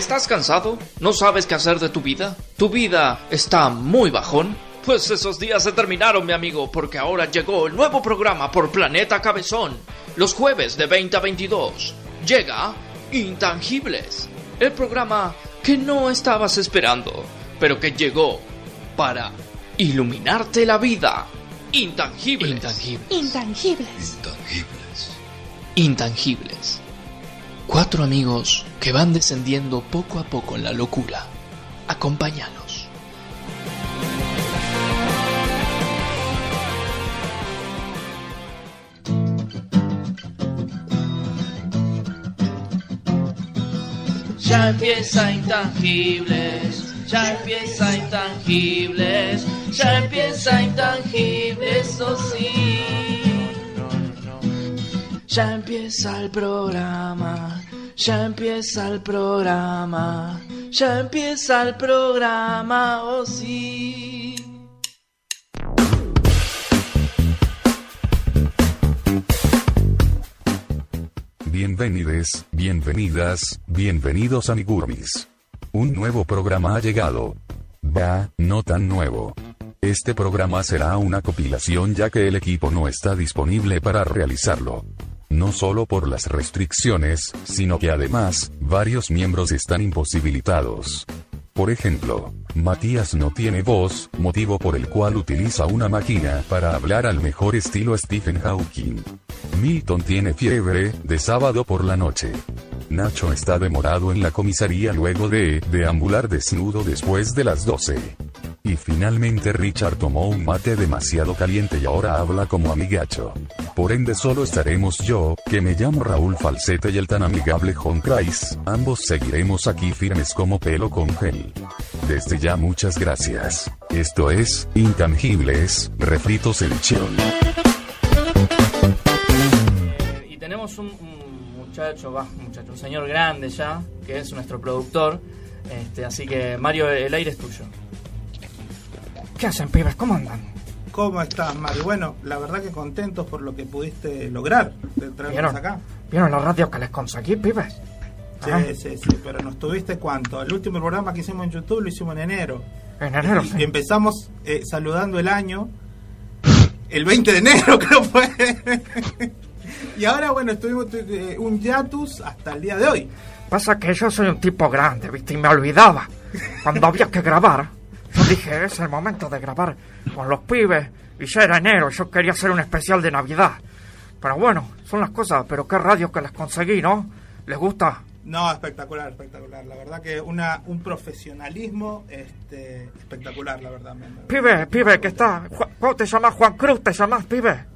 ¿Estás cansado? ¿No sabes qué hacer de tu vida? ¿Tu vida está muy bajón? Pues esos días se terminaron, mi amigo, porque ahora llegó el nuevo programa por Planeta Cabezón. Los jueves de 20 a 22. Llega Intangibles. El programa que no estabas esperando, pero que llegó para iluminarte la vida. Intangibles. Intangibles. Intangibles. Intangibles. Intangibles. Cuatro amigos que van descendiendo poco a poco en la locura. Acompáñanos. Ya empieza intangibles, ya empieza intangibles, ya empieza intangibles, eso sí. Ya empieza el programa, ya empieza el programa, ya empieza el programa, oh sí. Bienvenides, bienvenidas, bienvenidos a Nigurmis. Un nuevo programa ha llegado. Va, no tan nuevo. Este programa será una compilación ya que el equipo no está disponible para realizarlo. No solo por las restricciones, sino que además, varios miembros están imposibilitados. Por ejemplo, Matías no tiene voz, motivo por el cual utiliza una máquina para hablar al mejor estilo Stephen Hawking. Milton tiene fiebre, de sábado por la noche. Nacho está demorado en la comisaría luego de deambular desnudo después de las 12. Y finalmente Richard tomó un mate demasiado caliente y ahora habla como amigacho. Por ende solo estaremos yo, que me llamo Raúl Falsete y el tan amigable John Price, ambos seguiremos aquí firmes como pelo con gel. Desde ya muchas gracias. Esto es, Intangibles, Refritos Chion. Y tenemos un, un muchacho, va, un muchacho, un señor grande ya, que es nuestro productor. Este, así que Mario, el aire es tuyo. ¿Qué hacen, pibes? ¿Cómo andan? ¿Cómo estás, Mario? Bueno, la verdad que contentos por lo que pudiste lograr de traernos ¿Vieron? acá. ¿Vieron los radios que les conseguí, pibes? Sí, Ah, sí, sí, pero nos tuviste cuánto. El último programa que hicimos en YouTube lo hicimos en enero. en enero, y, sí. y empezamos eh, saludando el año. El 20 de enero creo fue. y ahora, bueno, estuvimos eh, un hiatus hasta el día de hoy. Pasa que yo soy un tipo grande, ¿viste? Y me olvidaba. Cuando había que grabar, yo dije, es el momento de grabar con los pibes. Y ya era enero, yo quería hacer un especial de Navidad. Pero bueno, son las cosas, pero qué radio que les conseguí, ¿no? ¿Les gusta? No, espectacular, espectacular. La verdad que una un profesionalismo este, espectacular, la verdad. Pibe, pibe, que está. ¿Cómo te llamas? Juan Cruz, ¿te llamas, pibe?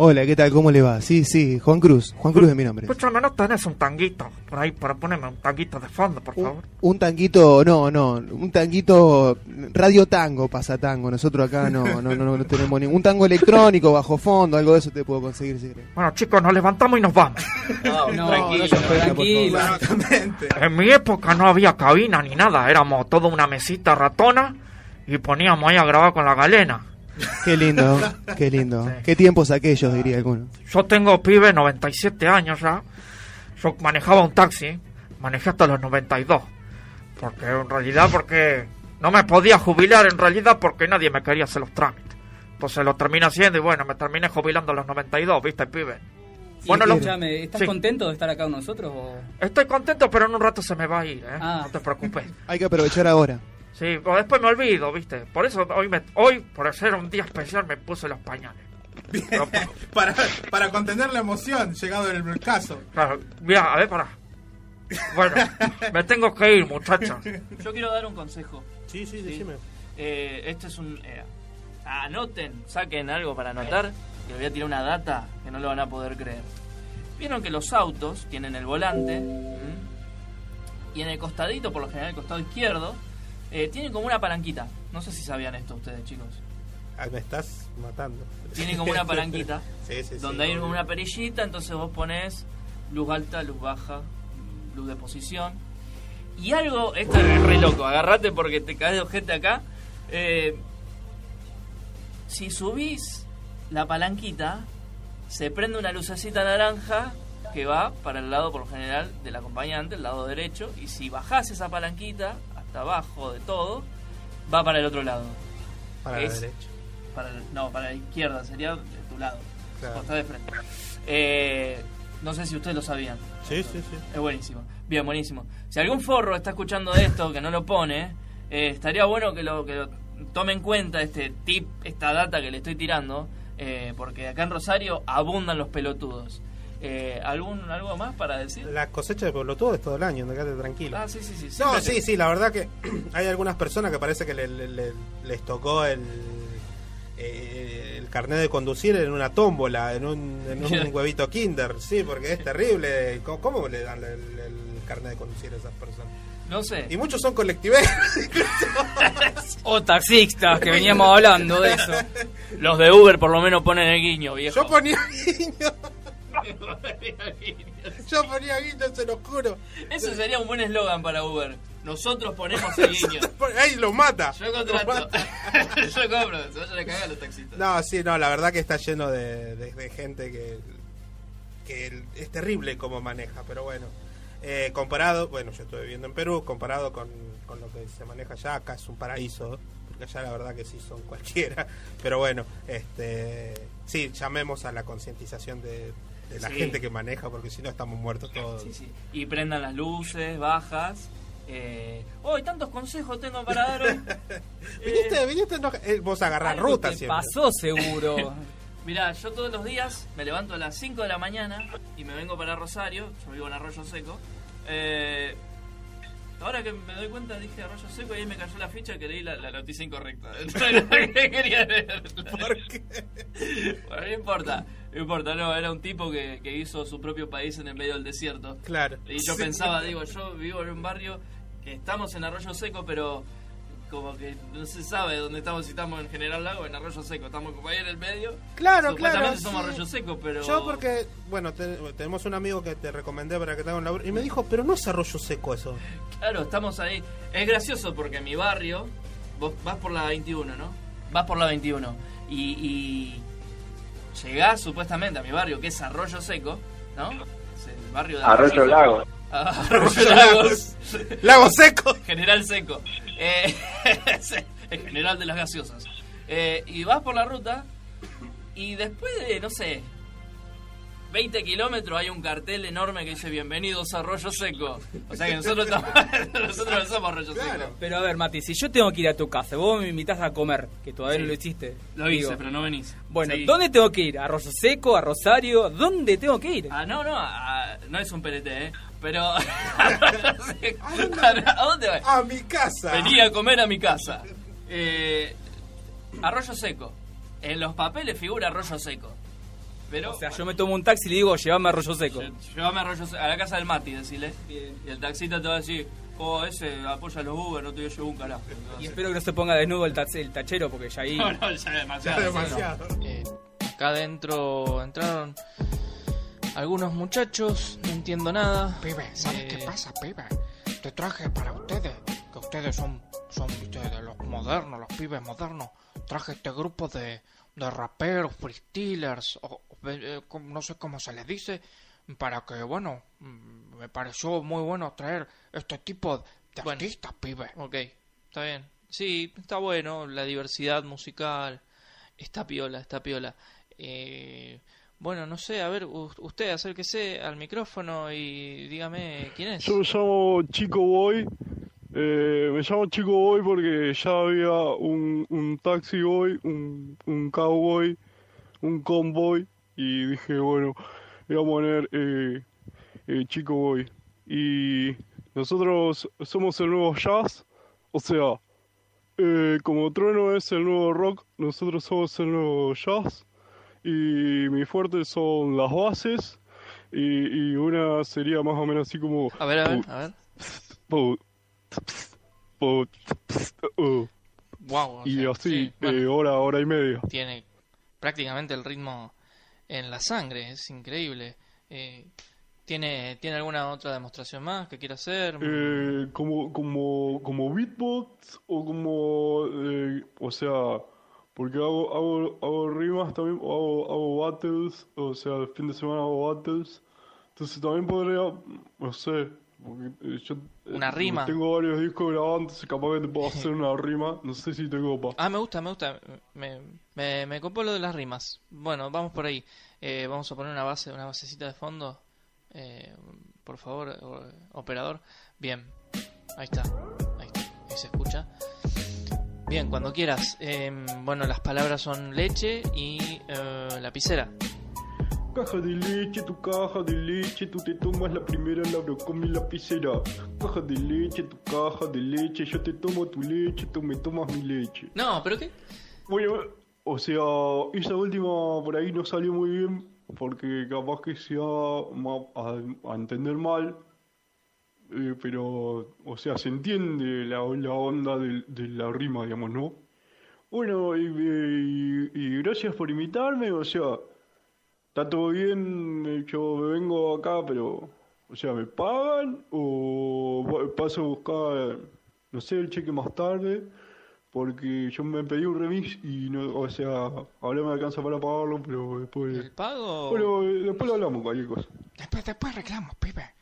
Hola, ¿qué tal? ¿Cómo le va? Sí, sí, Juan Cruz. Juan Cruz es mi nombre. Escúchame, ¿no tenés un tanguito por ahí para ponerme un tanguito de fondo, por favor? Un, un tanguito, no, no, un tanguito radio tango, pasa tango. Nosotros acá no, no, no, no tenemos ningún tango electrónico bajo fondo, algo de eso te puedo conseguir si querés. Bueno, chicos, nos levantamos y nos vamos. No, No, tranquilo. no tranquilo. En mi época no había cabina ni nada, éramos toda una mesita ratona y poníamos ahí a grabar con la galena. Qué lindo, qué lindo. Sí. Qué tiempos aquellos, diría alguno. Yo tengo pibe, 97 años ya. Yo manejaba un taxi, manejé hasta los 92. Porque en realidad, porque no me podía jubilar en realidad porque nadie me quería hacer los trámites. Entonces lo terminé haciendo y bueno, me terminé jubilando a los 92, ¿viste, pibe? Bueno, lo- escúchame, ¿estás Sí. contento de estar acá con nosotros? O... Estoy contento, pero en un rato se me va a ir, ¿eh? Ah. No te preocupes. Hay que aprovechar ahora. Sí, o después me olvido, ¿viste? Por eso hoy, me, hoy por ser un día especial, me puse los pañales. Pero, para, para contener la emoción, llegado el caso. claro, mira, a ver, para. Bueno, me tengo que ir, muchachos. Yo quiero dar un consejo. Sí, sí, decime. Eh, este es un. eh, anoten, saquen algo para anotar. Que voy a tirar una data que no lo van a poder creer. Vieron que los autos tienen el volante. ¿m? Y en el costadito, por lo general el costado izquierdo, eh, tienen como una palanquita. No sé si sabían esto ustedes, chicos. Ah, me estás matando. Tiene como una palanquita. Sí, sí, sí, donde hay como una perillita, entonces vos pones luz alta, luz baja, luz de posición. Y algo, esto es re loco, agarrate porque te caes de ojete acá. Eh, si subís la palanquita, se prende una lucecita naranja que va para el lado, por lo general, del acompañante, el lado derecho, y si bajás esa palanquita hasta abajo de todo, va para el otro lado. Para la derecha. Para el- no, para la izquierda, sería de tu lado. Claro. De frente. Eh, no sé si ustedes lo sabían. Sí, sí, sí. Es buenísimo. Bien, buenísimo. Si algún forro está escuchando esto que no lo pone, eh, estaría bueno que lo, que lo tome en cuenta este tip, esta data que le estoy tirando, eh, porque acá en Rosario abundan los pelotudos. Eh, ¿algún, ¿Algo más para decir? La cosecha de pelotudo es todo el año, quédate tranquilo. Ah, sí, sí, sí. No, sí, sí, la verdad que hay algunas personas que parece que le- le- le- les tocó el, eh, el carnet de conducir en una tómbola, en un, en un huevito kinder, sí, porque es terrible. ¿Cómo, cómo le dan el, el carnet de conducir a esas personas? No sé. Y muchos son colectiveros. O taxistas, que veníamos hablando de eso. Los de Uber por lo menos ponen el guiño, viejo. Yo ponía guiño, yo ponía guiño, se lo juro. Eso sería un buen eslogan para Uber. Nosotros ponemos el guiño. Ahí lo mata. Yo contrato. Yo compro. Se vayan a cagar los taxistas. No, sí, no, la verdad que está lleno de, de- de gente que, que es terrible cómo maneja, pero bueno. Eh, comparado, bueno, yo estoy viviendo en Perú, comparado con, con lo que se maneja allá, acá es un paraíso, porque allá la verdad que sí son cualquiera, pero bueno, este sí, llamemos a la concientización de, de la Sí. gente que maneja, porque si no estamos muertos todos. Sí, sí. Y prendan las luces, bajas. Eh... ¡Oh, tantos consejos tengo para dar hoy! Viniste, viniste, no- eh, vos agarrás Algo ruta siempre. pasó seguro. Mirá, yo todos los días me levanto a las 5 de la mañana y me vengo para Rosario. Yo vivo en Arroyo Seco. Eh, ahora que me doy cuenta dije Arroyo Seco y ahí me cayó la ficha que leí la, la noticia incorrecta. ¿Qué quería leer? ¿Por qué? Bueno, no importa, no importa, no, era un tipo que, que hizo su propio país en el medio del desierto. Claro. Y yo Sí. pensaba, digo, yo vivo en un barrio que estamos en Arroyo Seco, pero como que no se sabe dónde estamos, si estamos en General Lago en Arroyo Seco, estamos como ahí en el medio. Claro, claro. somos sí. Arroyo Seco, pero... Yo porque, bueno, te- tenemos un amigo que te recomendé para que te haga un laburo y me dijo, pero no es arroyo seco eso. Claro, estamos ahí. Es gracioso porque mi barrio, vos vas por la 21, ¿no? Vas por la 21 y, y llegás supuestamente a mi barrio, que es Arroyo Seco, ¿no? Es el barrio de Arroyo Lago. Arroyo Lagos. Lago seco. General Seco. Eh, el general de las gaseosas. Eh, y vas por la ruta y después de, no sé, 20 kilómetros hay un cartel enorme que dice Bienvenidos a Arroyo Seco. O sea que nosotros, estamos, nosotros no somos Arroyo Seco. Pero a ver, Mati, si yo tengo que ir a tu casa, vos me invitas a comer, que todavía Sí. no lo hiciste. Lo hice, digo, pero no venís. Bueno, Sí. ¿dónde tengo que ir? ¿A Arroyo Seco? ¿A Rosario? ¿Dónde tengo que ir? Ah, no, no, ah, no es un PLT, ¿eh? Pero... ¿A dónde vas? A mi casa. Venía a comer a mi casa. Eh, arroyo seco. En los papeles figura arroyo seco. Pero. O sea, yo me tomo un taxi y le digo, llévame a Arroyo Seco. Llévame a, Arroyo Seco, a la casa del Mati, decile. Y el taxista te va a decir, oh, ese apoya los Uber, no te voy a llevar un carajo. A Y espero que no se ponga desnudo el, tax- el tachero, porque ya ahí... No, no, ya es Ya demasiado. es sí, no. demasiado. Eh, acá adentro entraron algunos muchachos, no entiendo nada. Pibe, ¿sabes Eh, qué pasa, pibe? Te traje para ustedes, que ustedes son, son viste, de los modernos, los pibes modernos. Traje este grupo de, de raperos, freestylers, o, eh, no sé cómo se les dice, para que, bueno, mm, me pareció muy bueno traer este tipo de Bueno. artistas, pibe. Ok, está bien. Sí, está bueno, la diversidad musical. Está piola, está piola. Eh, bueno, no sé, a ver, u- usted acérquese al micrófono y dígame quién es. Yo me llamo Chico Boy. Eh, me llamo Chico Boy porque ya había un, un taxi boy, un, un cowboy, un convoy. Y dije, bueno, voy a poner eh, eh, Chico Boy. Y nosotros somos el nuevo jazz. O sea, eh, como Trueno es el nuevo rock, nosotros somos el nuevo jazz. Y mi fuerte son las bases. Y, y una sería más o menos así como... A ver, a ver, a ver. Po- uh, Wow. y así, sí, bueno, eh, hora, hora y media. tiene prácticamente el ritmo en la sangre, es increíble. Eh, ¿tiene, ¿Tiene alguna otra demostración más que quiera hacer? Eh, como, como, como beatbox o como, eh, o sea, porque hago, hago, hago rimas también, o hago, hago battles, o sea, el fin de semana hago battles, Entonces también podría, no sé, yo eh, Una rima. tengo varios discos grabados, entonces capaz que te puedo hacer una rima, no sé si te copa. Ah, me gusta, me gusta. Me, me, me copó lo de las rimas. Bueno, vamos por ahí. Eh, vamos a poner una base, una basecita de fondo. Eh, por favor, operador. Bien. Ahí está. Ahí está. Ahí se escucha. Bien, cuando quieras. Em, bueno, las palabras son leche y eh, lapicera. Caja de leche, tu caja de leche, tú te tomas la primera, la abro con mi lapicera. Caja de leche, tu caja de leche, yo te tomo tu leche, tú me tomas mi leche. No, pero qué. Bueno, o sea, esa última por ahí no salió muy bien porque capaz que se va a, a entender mal, eh, pero, o sea, se entiende la, la onda de, de la rima, digamos, ¿no? Bueno, y, y- y gracias por invitarme, o sea, está todo bien, yo me vengo acá, pero, o sea, ¿me pagan o paso a buscar, no sé, el cheque más tarde? Porque yo me pedí un remix y no, o sea, ahora me alcanza para pagarlo, pero después... ¿El pago? Bueno, después lo hablamos, cualquier cosa. Después, después reclamo, pibe.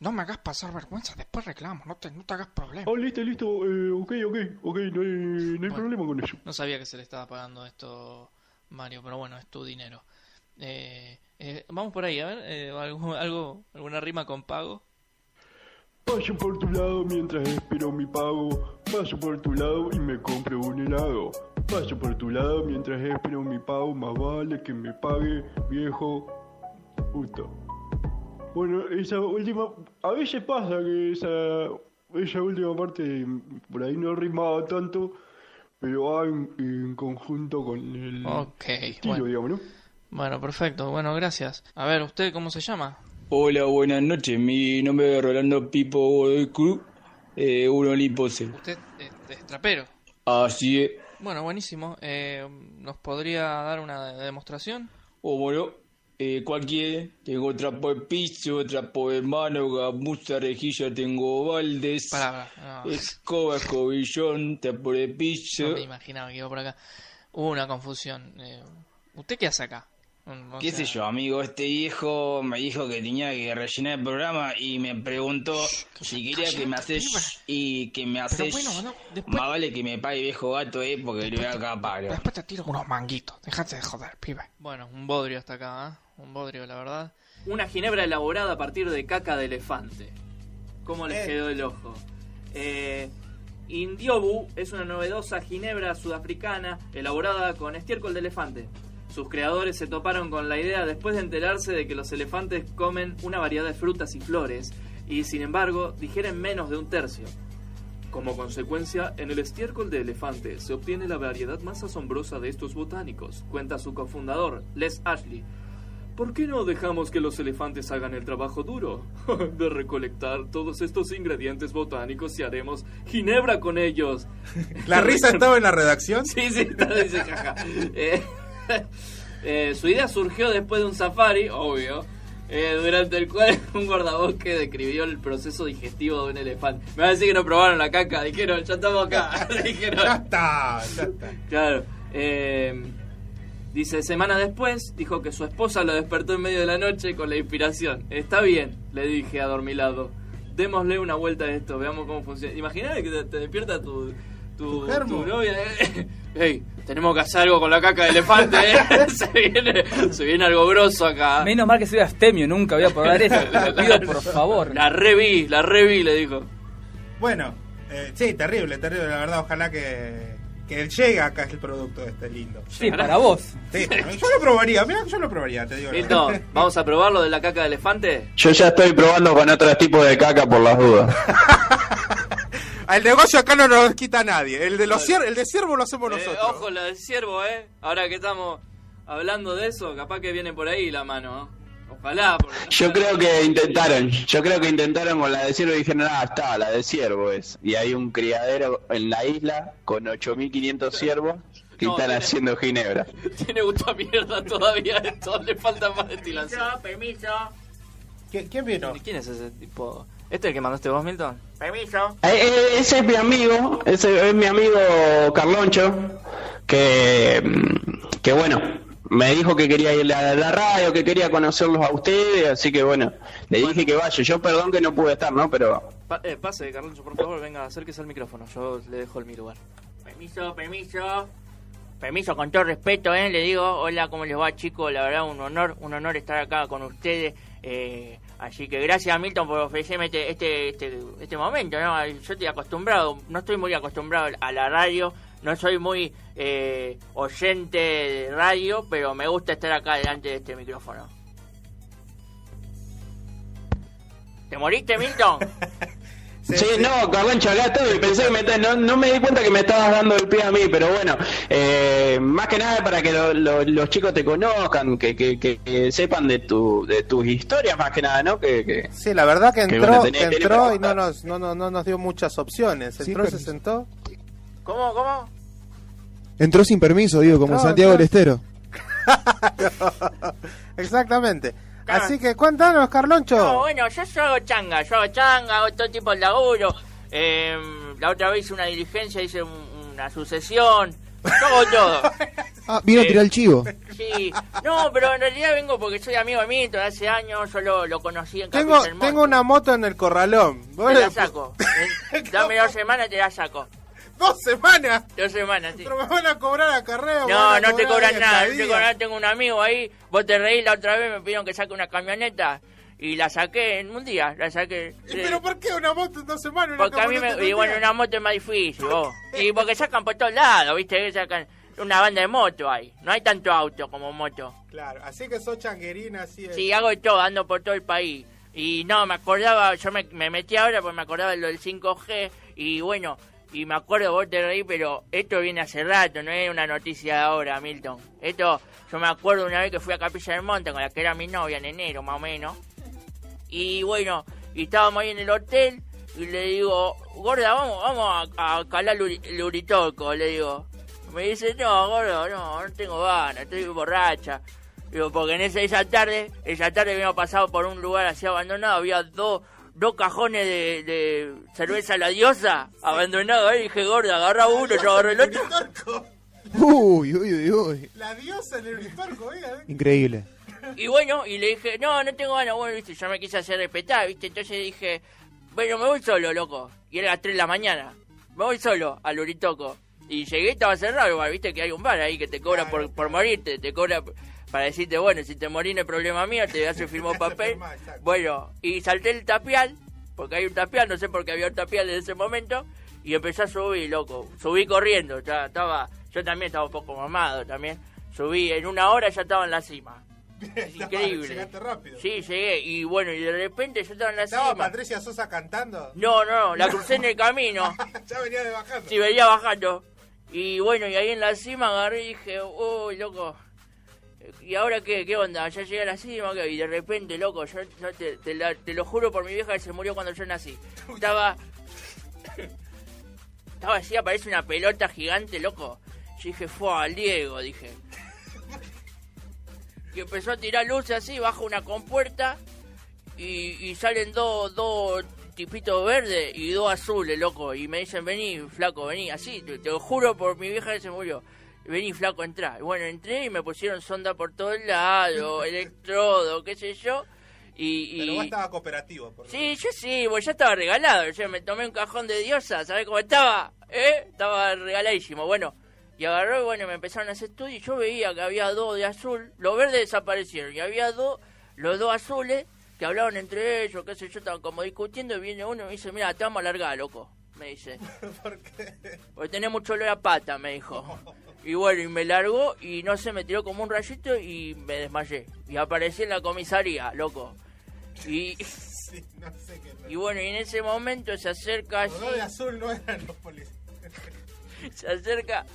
No me hagas pasar vergüenza, después reclamo, no te, no te hagas problema. Oh, listo, listo, eh, ok, ok, ok, no hay, no hay problema con eso. No sabía que se le estaba pagando esto, Mario, pero bueno, es tu dinero. Eh, eh, vamos por ahí, a ver, eh, algo, algo, alguna rima con pago. Paso por tu lado mientras espero mi pago. Paso por tu lado y me compro un helado. Paso por tu lado mientras espero mi pago. Más vale que me pague, viejo. Puta. Bueno, esa última. A veces pasa que esa, esa última parte por ahí no rimaba tanto. Pero va en, en conjunto con el Ok, estilo, bueno. digamos, ¿no? Bueno, perfecto, bueno, gracias. A ver, ¿usted cómo se llama? Hola, buenas noches. Mi nombre es Rolando Pipo Godoy Cruz, eh, un Olipose. Usted es, es trapero. Así es. Bueno, buenísimo. Eh, ¿Nos podría dar una demostración? O bueno, eh, cualquier. Tengo trapo de piso, trapo de mano, gamuza, rejilla, tengo baldes. No. Escoba, escobillón, trapo de piso. No me imaginaba que iba por acá. Hubo una confusión. Eh, ¿Usted qué hace acá? Mm, o ¿Qué sea, sé yo, amigo? Este viejo me dijo que tenía que rellenar el programa y me preguntó si quería que me haces y que me haces. bueno, no, después- Más vale que me pague viejo gato, eh, porque le voy a acabar. Después te tiro unos manguitos, dejate de joder, pibe. Bueno, un bodrio hasta acá, ¿eh? Un bodrio, la verdad. Una ginebra elaborada a partir de caca de elefante. ¿Cómo les quedó el ojo? Eh, Indiobu es una novedosa ginebra sudafricana elaborada con estiércol de elefante. Sus creadores se toparon con la idea después de enterarse de que los elefantes comen una variedad de frutas y flores y sin embargo digieren menos de un tercio. Como consecuencia, en el estiércol de elefante se obtiene la variedad más asombrosa de estos botánicos, cuenta su cofundador, Les Ashley. ¿Por qué no dejamos que los elefantes hagan el trabajo duro? De recolectar todos estos ingredientes botánicos y haremos ginebra con ellos. ¿La risa estaba en la redacción? Sí, sí, está, dice jaja. Eh, eh, su idea surgió después de un safari, obvio, eh, durante el cual un guardabosque describió el proceso digestivo de un elefante. Me va a decir que no probaron la caca, dijeron, ya estamos acá. dijeron, Ya está, ya está. Claro. eh, dice, semana después, dijo que su esposa lo despertó en medio de la noche con la inspiración. Está bien, le dije adormilado. Démosle una vuelta a esto, veamos cómo funciona. Imagínate que te, te despierta tu, tu, Tu novia. eh. Ey, tenemos que hacer algo con la caca de elefante. eh. se, viene, se viene algo grosso acá. Menos mal que soy astemio, nunca voy a probar eso. Te pido por favor. La reví, la reví, le dijo. Bueno, eh, sí, terrible, terrible, la verdad. Ojalá que, que llegue acá el producto este lindo. Sí, para vos. Sí, yo lo probaría, mira, yo lo probaría, te digo. Listo, verdad. vamos a probar lo de la caca de elefante. Yo ya estoy probando con otros tipos de caca por las dudas. El negocio acá no nos quita nadie. El de los cier- el de ciervo lo hacemos Eh, nosotros. ojo, la del ciervo, ¿eh? Ahora que estamos hablando de eso, capaz que viene por ahí la mano, ¿eh? Ojalá, porque no Yo creo que intentaron, yo creo que intentaron con la de ciervo y dijeron, ah, está, la de ciervo es. Y hay un criadero en la isla con 8500 ciervos que No, están tiene- haciendo ginebra. Tiene gusto a mierda todavía esto, le falta más destilación. permiso, ¿Qui- ¿Quién vino? ¿Y ¿Quién es ese tipo? ¿Este es el que mandaste vos, Milton? permiso. Eh, eh, ese es mi amigo, ese es mi amigo Carloncho, que, mm, que bueno, me dijo que quería ir a la radio, que quería conocerlos a ustedes, así que bueno, le dije que vaya. Yo perdón que no pude estar, ¿no? Pero Pa- eh, pase, Carloncho, por favor, venga, acérquese al micrófono. Yo le dejo el mi lugar. Permiso, permiso. Permiso, con todo respeto, ¿eh? Le digo, hola, ¿cómo les va, chicos? La verdad, un honor, un honor estar acá con ustedes. Eh, así que gracias, Milton, por ofrecerme este, este, este, este momento, ¿no? Yo estoy acostumbrado, no estoy muy acostumbrado a la radio, no soy muy eh, oyente de radio, pero me gusta estar acá delante de este micrófono. ¿Te moriste, Milton? Sí, no, Carlancho, acá estoy. Pensé que me, no, no me di cuenta que me estabas dando el pie a mí, pero bueno, eh, más que nada para que lo- lo- los chicos te conozcan, que, que, que- que sepan de, tu, de tus historias, más que nada, ¿no? Que, que- Sí, la verdad que entró, bueno, tenés- que tenés entró para y no nos, no, no, no nos dio muchas opciones. Sí, Entró, se sentó. ¿Cómo, cómo? Entró sin permiso, digo, como Santiago del Estero. Exactamente. Así que cuéntanos, Carloncho. No, bueno, yo, yo hago changa, yo hago changa, hago todo tipo de laburo. Eh, la otra vez hice una diligencia, hice un- una sucesión. Yo hago todo. Ah, vino a Eh, tirar el chivo. Sí, no, pero en realidad vengo porque soy amigo de Milton hace años, yo lo, lo conocí en Tengo, tengo una moto en el corralón. ¿Vos Te la saco. Dame dos semanas, te la saco. ¿Dos semanas? Dos semanas, sí. Pero me van a cobrar acarreo. me No, a no te cobran nada, no te estadía. cobran, tengo un amigo ahí, vos te reís la otra vez, me pidieron que saque una camioneta y la saqué en un día, la saqué. ¿Y ¿Pero por qué una moto en dos semanas? Porque a mí me, y bueno, una moto es más difícil, vos. Y porque sacan por todos lados, ¿viste? Que Sacan una banda de moto ahí. No hay tanto auto como moto. Claro, así que sos changuerina, así es. Sí, hago de todo, ando por todo el país. Y no, me acordaba, yo me, me metí ahora porque me acordaba de lo del 5G. Y bueno, y me acuerdo, vos te reí, pero esto viene hace rato, no es una noticia de ahora, Milton. Esto, yo me acuerdo una vez que fui a Capilla del Monte con la que era mi novia en enero, más o menos. Y bueno, y estábamos ahí en el hotel y le digo, gorda, vamos, vamos a, a calar luri- luritoco, le digo. Me dice, no, gordo, no, no tengo ganas, estoy borracha. Digo, porque en esa, esa tarde, esa tarde habíamos pasado por un lugar así abandonado, había dos dos cajones de, de cerveza la diosa abandonados ahí, dije, gorda, agarra uno, yo agarré el otro. Uy, uy, uy, uy. La diosa en el Uritorco, oiga. Increíble. Y bueno, y le dije, no, no tengo ganas, bueno, viste, yo me quise hacer respetar, viste, entonces dije, bueno, me voy solo, loco. Y era las 3 de la mañana, me voy solo al Uritoco. Y llegué, estaba cerrado, igual, viste que hay un bar ahí que te cobra por, por morirte, te cobra para decirte, bueno, si te morís no es problema mío, te hace firmar papel. Bueno, y salté el tapial, porque hay un tapial, no sé por qué había un tapial en ese momento, y empecé a subir, loco. Subí corriendo, ya estaba, yo también estaba un poco mamado también. Subí, en una hora ya estaba en la cima. Es increíble. Llegaste rápido. Sí, llegué, y bueno, y de repente yo estaba en la ¿Estaba cima. Patricia Sosa cantando? No, no, la crucé en el camino. ya venía de bajando. Sí, venía bajando. Y bueno, y ahí en la cima agarré y dije, uy, loco. ¿Y ahora qué? ¿Qué onda? Ya llegué a la cima, y de repente, loco, yo, te, la- te lo juro por mi vieja que se murió cuando yo nací. Estaba. Estaba así, aparece una pelota gigante, loco. Yo dije, fue al Diego, dije. Y empezó a tirar luces así, baja una compuerta y, salen dos dos tipitos verdes y dos azules, loco. Y me dicen, vení, flaco, vení, así, te lo juro por mi vieja que se murió. Vení, flaco, entrá. Y bueno, entré y me pusieron sonda por todos lados, electrodo, qué sé yo. Y, Pero y- vos estaba cooperativo. Por Sí, yo sí, pues ya estaba regalado. Yo me tomé un cajón de diosa, ¿sabés cómo estaba? ¿Eh? Estaba regaladísimo. Bueno, y agarró y bueno, me empezaron a hacer estudio y yo veía que había dos de azul. Los verdes desaparecieron y había dos, los dos azules que hablaban entre ellos, qué sé yo, estaban como discutiendo y viene uno y me dice, mira, te vamos a largar, loco. Me dice. ¿Por qué? Porque tenés mucho olor a pata, me dijo. Y bueno, y me largó y no sé, me tiró como un rayito y me desmayé. Y aparecí en la comisaría, loco. Y, Sí, no sé qué. y bueno, y en ese momento se acerca Los así, dos de azul no eran los policías. se acerca,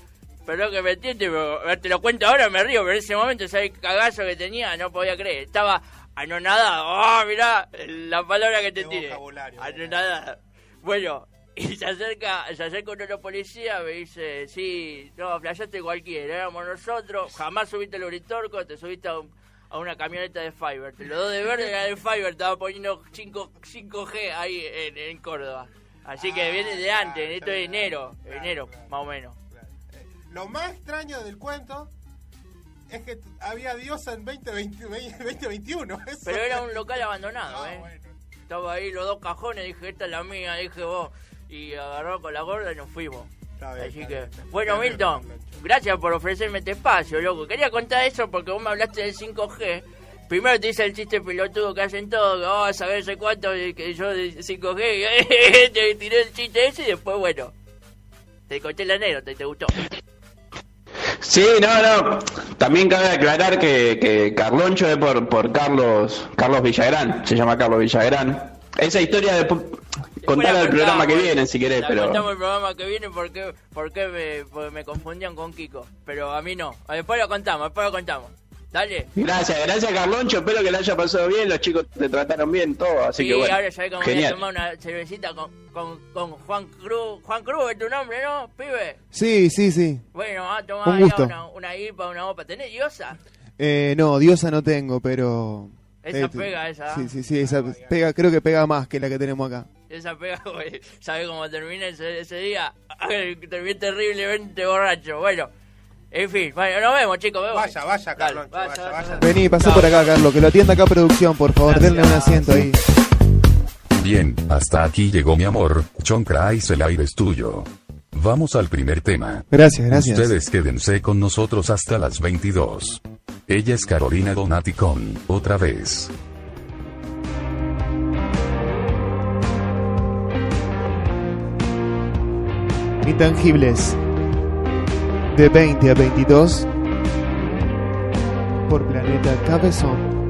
perdón que me entiende, pero te lo cuento ahora, me río, pero en ese momento, ¿sabes el cagazo que tenía? No podía creer, estaba anonadado, ¡ah, mirá! La palabra que te vocabulario, anonadado. Bueno, y se acerca, se acerca uno de los policías, me dice, sí, no, flashaste cualquiera, éramos nosotros, jamás subiste el Uritorco, te subiste a, un- a una camioneta de Fiverr, te lo doy de verde, era de Fiverr, estaba poniendo 5, 5G ahí en, en Córdoba. Así que Ah, viene de claro, antes, está esto es enero, claro, enero, claro. más o menos. Lo más extraño del cuento Es que había diosa en 2020, 2021. eso. Pero era un local abandonado, ¿eh? Estaba ahí los dos cajones, dije, esta es la mía, dije vos. Y agarró con la gorda y nos fuimos. Así que, bueno, Milton, gracias por ofrecerme este espacio, loco. Quería contar eso porque vos me hablaste del 5G. Primero te hice el chiste pelotudo que hacen todos, que oh, saber sé cuánto, que yo de 5G, te tiré el chiste ese y después, bueno, te conté la anécdota y te gustó. Sí, no, no. También cabe aclarar que, que Carloncho es por, por Carlos Carlos Villagrán. Se llama Carlos Villagrán. Esa historia de contarla al programa que viene, si querés, La pero. contamos el programa que viene porque, porque me, porque me confundían con Kiko. Pero a mí no. Después lo contamos, después lo contamos. Dale. Gracias, gracias Carloncho. Espero que le haya pasado bien. Los chicos te trataron bien, todo. Así sí, que bueno. ahora ya que me voy a tomar una cervecita con, con, con Juan Cruz. Juan Cruz es tu nombre, ¿no, pibe? Sí, sí, sí. Bueno, a tomar Un gusto. una, una IPA, una OPA. ¿Tenés diosa? Eh, no, diosa no tengo, pero... Esa eh, pega, esa. Sí, sí, sí, esa pega, creo que pega más que la que tenemos acá. Esa pega, güey. ¿Sabes cómo terminé ese, ese día? terminé terriblemente borracho. Bueno, en fin. Bueno, nos vemos, chicos. Vemos. Vaya, vaya, vaya. Vení, pasá por acá, Carlos, que lo atienda acá producción, por favor, denle un asiento ahí. Bien, hasta aquí llegó mi amor, John Christ, el aire es tuyo. Vamos al primer tema. Gracias, gracias. Ustedes quédense con nosotros hasta las 22. Ella es Carolina Donati con, otra vez. Intangibles. De 20 a 22. Por Planeta Cabezón.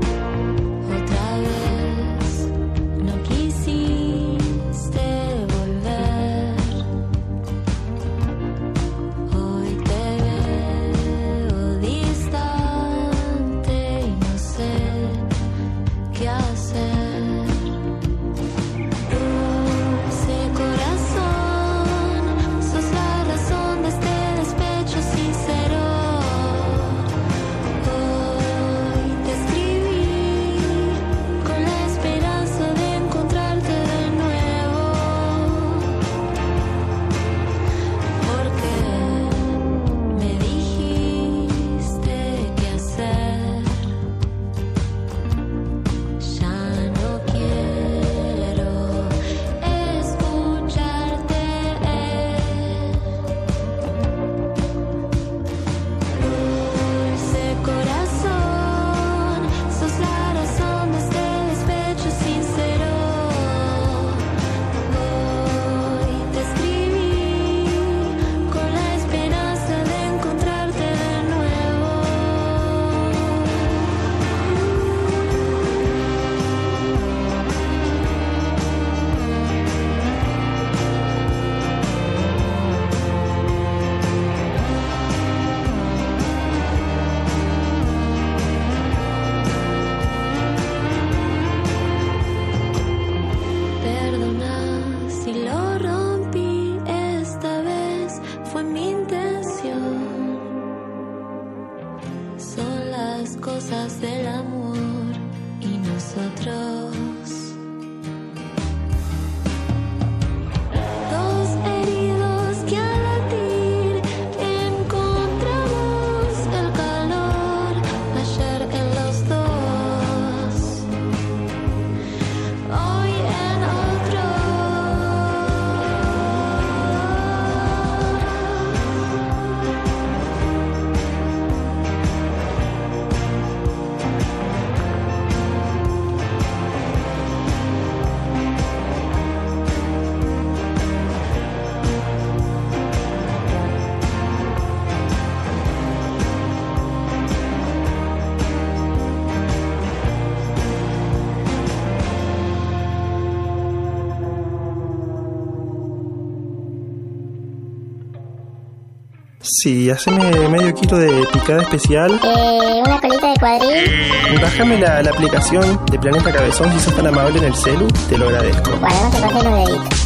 Sí, haceme medio kilo de picada especial. Eh, una colita de cuadril. Bájame la, la aplicación de Planeta Cabezón si sos tan amable en el celu, te lo agradezco. Bueno, no te pases los deditos.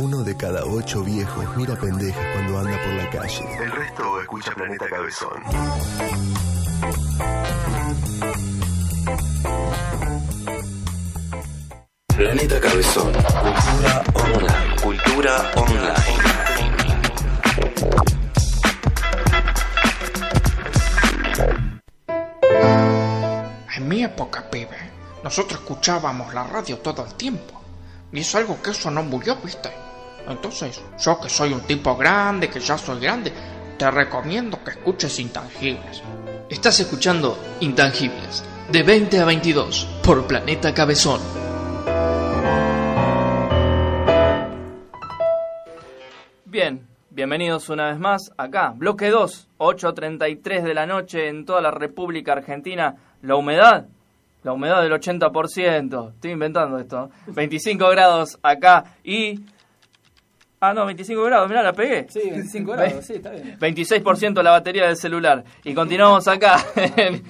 Uno de cada ocho viejos mira pendejas cuando anda por la calle. El resto escucha Planeta Cabezón. Planeta Cabezón. Cultura online. Cultura online. En mi época, pibe, nosotros escuchábamos la radio todo el tiempo. Y es algo que eso no murió, ¿viste? Entonces, yo que soy un tipo grande, que ya soy grande, te recomiendo que escuches Intangibles. Estás escuchando Intangibles, de 20 a 22, por Planeta Cabezón. Bien, bienvenidos una vez más acá. Bloque 2, 8.33 de la noche en toda la República Argentina. La humedad, la humedad del 80%. Estoy inventando esto. 25 grados acá y... Ah, no, 25 grados, mirá, la pegué. Sí, 25 grados, sí, está bien. 26% la batería del celular. Y continuamos acá en,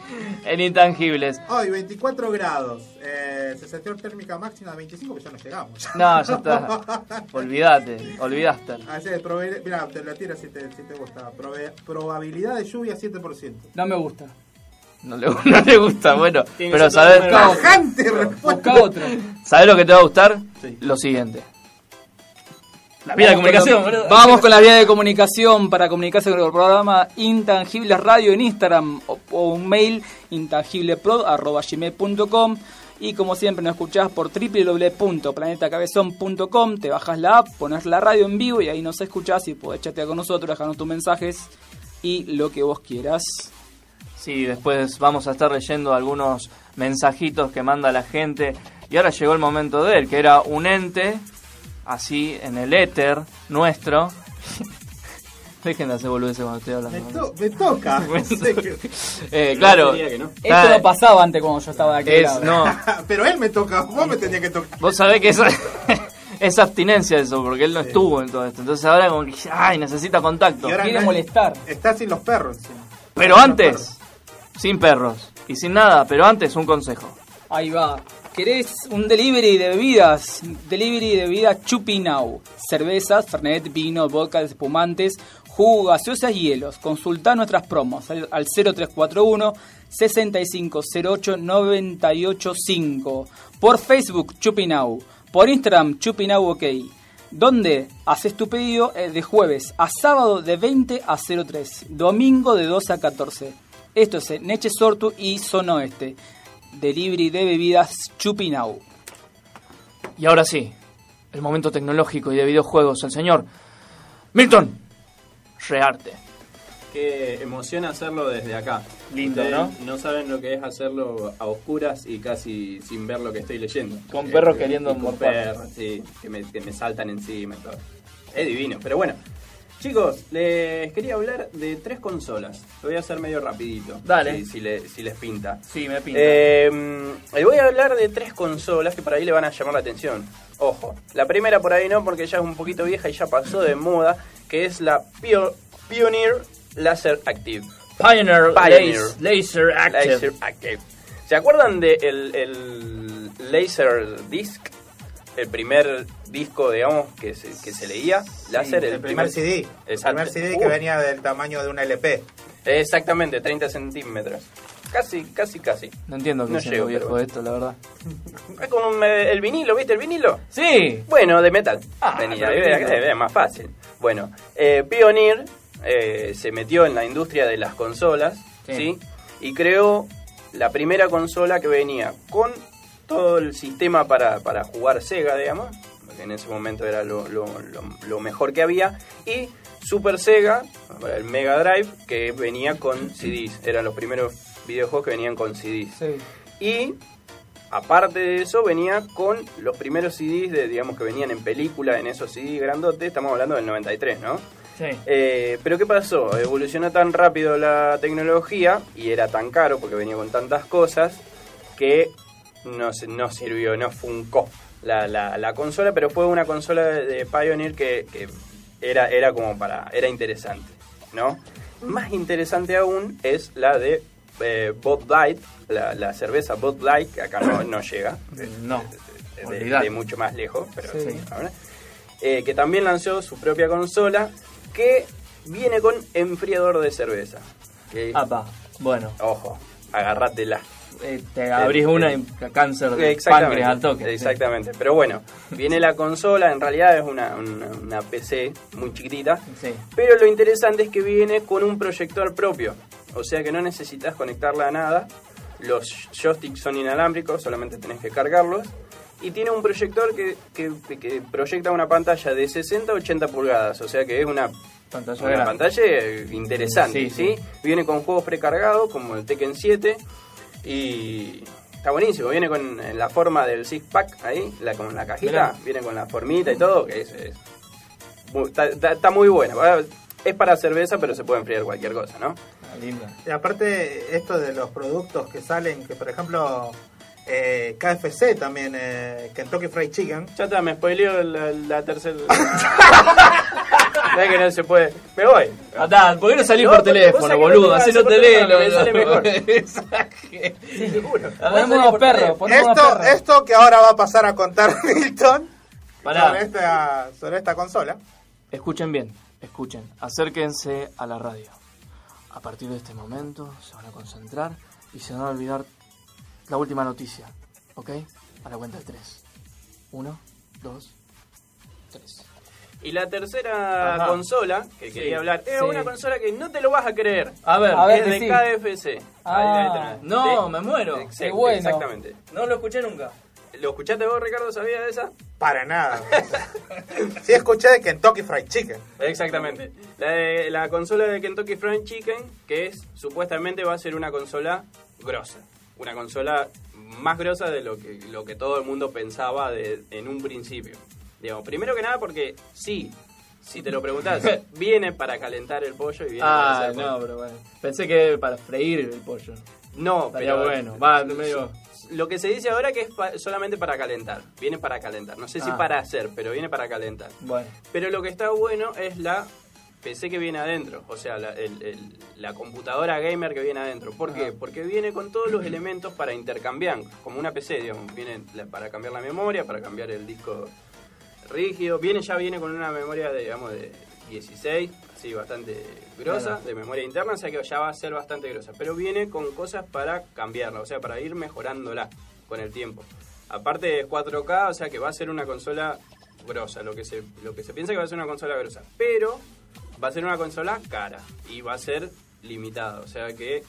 en Intangibles. Hoy 24 grados, eh, sensación térmica máxima de 25, que ya no llegamos. No, ya está. Olvídate, olvidaste. Así es, mirá, te lo tiro si te, si te gusta. Probe- probabilidad de lluvia 7%. No me gusta. No le, no le gusta, bueno. Tiene Pero sabes. Busca otro. ¿sabes lo que te va a gustar? Lo siguiente. La vía de Vamos con comunicación. Vamos con la vía de comunicación para comunicarse con el programa Intangibles Radio en Instagram o, o un mail intangiblepro.com y como siempre nos escuchás por www.planetacabezón.com, te bajas la app, pones la radio en vivo y ahí nos escuchás y podés chatear con nosotros, dejarnos tus mensajes y lo que vos quieras. Sí, después vamos a estar leyendo algunos mensajitos que manda la gente. Y ahora llegó el momento de él, que era un ente, así, en el éter nuestro. Dejen de hacer boludeces cuando estoy hablando. Me, to- me toca. Eh, claro. Esto no pasaba antes cuando yo estaba de aquel es, lado. no, Pero él me toca, vos me tenías que tocar. vos sabés que es, es abstinencia eso, porque él no estuvo en todo esto. Entonces ahora como que, ay, necesita contacto. Y ahora Quiere no- molestar. Está sin los perros. Pero antes, sin perros y sin nada, pero antes un consejo. Ahí va. ¿Querés un delivery de bebidas? Delivery de bebidas Chupi Now. Cervezas, Fernet, vino, vodka, espumantes, jugo, gaseosas y hielos. Consulta nuestras promos al, al 0341 6508 985. Por Facebook Chupi Now. Por Instagram Chupi Now OK. Donde haces tu pedido eh, de jueves a sábado de 20 a 03. Domingo de 12 a 14. Esto es en Neche Sortu y Zona Oeste. Delivery de bebidas Chupinau. Y ahora sí, el momento tecnológico y de videojuegos, el señor Milton Rearte. Qué emoción hacerlo desde acá. Lindo, Ustedes ¿no? saben lo que es hacerlo a oscuras y casi sin ver lo que estoy leyendo. Con Eh, perros y queriendo con perros, sí, que me, que me saltan encima y todo. Es divino, pero bueno. Chicos, les quería hablar de tres consolas. Lo voy a hacer medio rapidito. Dale. Si, si le- si les pinta. Sí, me pinta. Eh, les voy a hablar de tres consolas que por ahí le van a llamar la atención. Ojo, la primera por ahí no, porque ya es un poquito vieja y ya pasó de moda, que es la Pio- Pioneer Laser Active. Pioneer, Laser- Laser Active. Laser Active. ¿Se acuerdan del el, el Laser Disc? El primer disco, digamos, que se, que se leía. Láser, el primer CD. El Exacto. primer CD que Uh, venía del tamaño de un LP. Exactamente, 30 centímetros. Casi, casi, casi. No entiendo qué No llego, viejo pero- esto, la verdad. Es como el vinilo, ¿viste el vinilo? Sí. Bueno, de metal. Ah, Venía, era- más fácil. Bueno, eh, Pioneer eh, se metió en la industria de las consolas, Sí. ¿sí? Y creó la primera consola que venía con todo el sistema para, para jugar Sega, digamos, porque en ese momento era lo, lo- lo- lo mejor que había, y Super Sega, el Mega Drive, que venía con CDs. Eran los primeros videojuegos que venían con CDs. Y aparte de eso, venía con los primeros CDs de, digamos, que venían en película, en esos CDs grandotes, estamos hablando del 93, ¿no? Sí. Eh, pero ¿qué pasó? Evolucionó tan rápido la tecnología y era tan caro porque venía con tantas cosas que no, se- no sirvió, no funcó la, la- la consola, pero fue una consola de, Pioneer que, que era, era como para, era interesante, ¿no? Más interesante aún es la de eh, Bud Light, la, la cerveza Bud Light, que acá no, no llega. No. de, mucho más lejos, pero Sí. Eh, que también lanzó su propia consola que viene con enfriador de cerveza. Que, Apa, bueno. Ojo, agárratela. Eh, te abrís una y cáncer de Exactamente, páncreas al toque. Exactamente. Pero bueno, viene la consola, en realidad es una, una, una PC muy chiquitita. Sí. Pero lo interesante es que viene con un proyector propio. O sea que no necesitas conectarla a nada. Los joysticks son inalámbricos, solamente tenés que cargarlos. Y tiene un proyector que, que- que proyecta una pantalla de 60 a 80 pulgadas. O sea que es una Pantalla una grande. pantalla eh, interesante, Sí, ¿sí? sí. Viene con juegos precargados como el Tekken 7 y está buenísimo. Viene con en la forma del six pack ahí, la, con la cajita, Mirá. viene con la formita y todo, que es, es muy- está, está- está muy buena. Ah, Es para cerveza, pero se puede enfriar cualquier cosa, ¿no? linda. Y aparte, esto de los productos que salen, que por ejemplo, eh, KFC también, eh, Kentucky Fried Chicken. Ya está, me spoileó la, la tercera. ¿Sabes que no se puede? Me voy. Andá, ¿por qué no salís No, por teléfono, boludo? no no por teléfono, sale mejor. Ponemos perro, ponemos Esto, esto que ahora va a pasar a contar Milton Pará. sobre esta, sobre esta consola. Escuchen bien, escuchen. Acérquense a la radio. A partir de este momento se van a concentrar y se van a olvidar la última noticia. ¿Ok? A la cuenta de tres. Uno, dos, tres. Y la tercera Ajá. consola que Sí, quería hablar es sí. una consola que no te lo vas a creer. A ver, A ver, es de. KFC. Ah. No, De- me muero. Exact- Qué bueno. Exactamente. No lo escuché nunca. ¿Lo escuchaste vos, Ricardo? ¿Sabías de esa? Para nada. sí escuché de Kentucky Fried Chicken. Exactamente. La, de- la consola de Kentucky Fried Chicken, que es supuestamente va a ser una consola grosa. Una consola más grosa de lo que, lo que todo el mundo pensaba de- en un principio. Digamos, primero que nada porque sí, si te lo preguntás, viene para calentar el pollo y viene para Ah, hacer no, pollo. pero bueno. Pensé que para freír el pollo. No, Estaría pero bueno. Va, medio. Lo que se dice ahora que es pa- solamente para calentar. Viene para calentar. No sé si Ah. para hacer, pero viene para calentar. Bueno. Pero lo que está bueno es la PC que viene adentro. O sea, la, el- el- la computadora gamer que viene adentro. ¿Por qué? Ajá. Porque viene con todos los elementos para intercambiar. Como una PC, digamos. Viene la- para cambiar la memoria, para cambiar el disco rígido. Viene ya viene con una memoria de, digamos, de 16, así bastante grosa, Claro. de memoria interna, o sea que ya va a ser bastante grosa. Pero viene con cosas para cambiarla, o sea, para ir mejorándola con el tiempo. Aparte es 4K, o sea que va a ser una consola grosa, lo que se, lo que se piensa que va a ser una consola grosa. Pero va a ser una consola cara y va a ser limitada, o sea que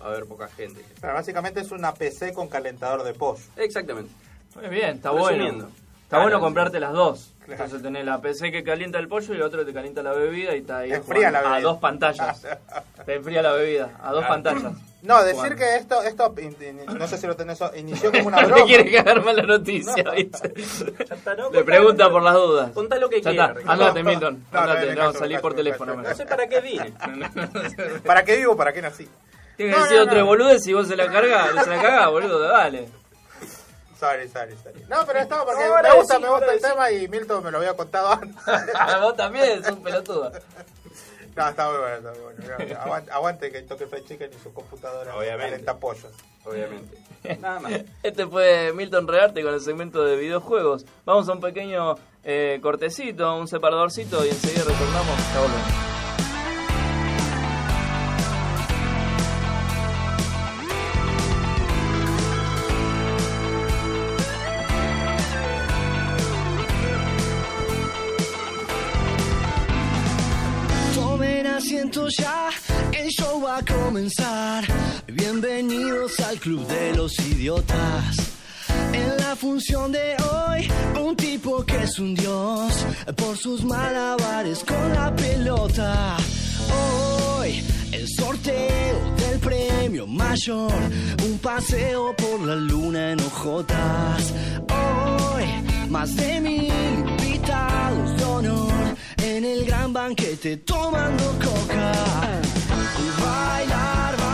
va a haber poca gente. Pero básicamente es una PC con calentador de pollo. Exactamente. Muy bien, está bueno. Está Claro, bueno sí. comprarte las dos. Claro. Entonces tenés la PC que calienta el pollo y el otro que te calienta la bebida y está ahí Enfría la jugando a bebida. dos pantallas. te enfría la bebida, a dos Claro. pantallas. No, decir Jugando. que esto, esto in- in- no sé si lo tenés, inició como una broma. quiere cagarme la noticia, No. ¿viste? está, ¿no? Le pregunta por las dudas. Contá lo que Ya quieras. andate, Milton. No, no, Andate, no, salí por teléfono. No sé para qué vine. ¿Para qué vivo? ¿Para qué nací? Tiene No, que decir no, otro no. boludez si vos se la cargas, se la cagás, boludo, dale. Sorry, sorry, sorry. No, pero estaba porque No, ahora me gusta, me gusta el tema y Milton me lo había contado antes. vos también, sos un pelotudo. No, está muy bueno, está muy bueno. Aguante, aguante que toque Fried Chicken y su computadora Obviamente. calenta pollos. Obviamente. Nada más. Este fue Milton Rearte con el segmento de videojuegos. Vamos a un pequeño eh, cortecito, un separadorcito y enseguida retornamos. Ya volvemos. Ya, el show va a comenzar. Bienvenidos al Club de los Idiotas. En la función de hoy, un tipo que es un dios por sus malabares con la pelota. Hoy, el sorteo del premio mayor, un paseo por la luna en hojotas. Hoy, más de mil invitados de honor en el gran banquete tomando coca. Bailar, bailar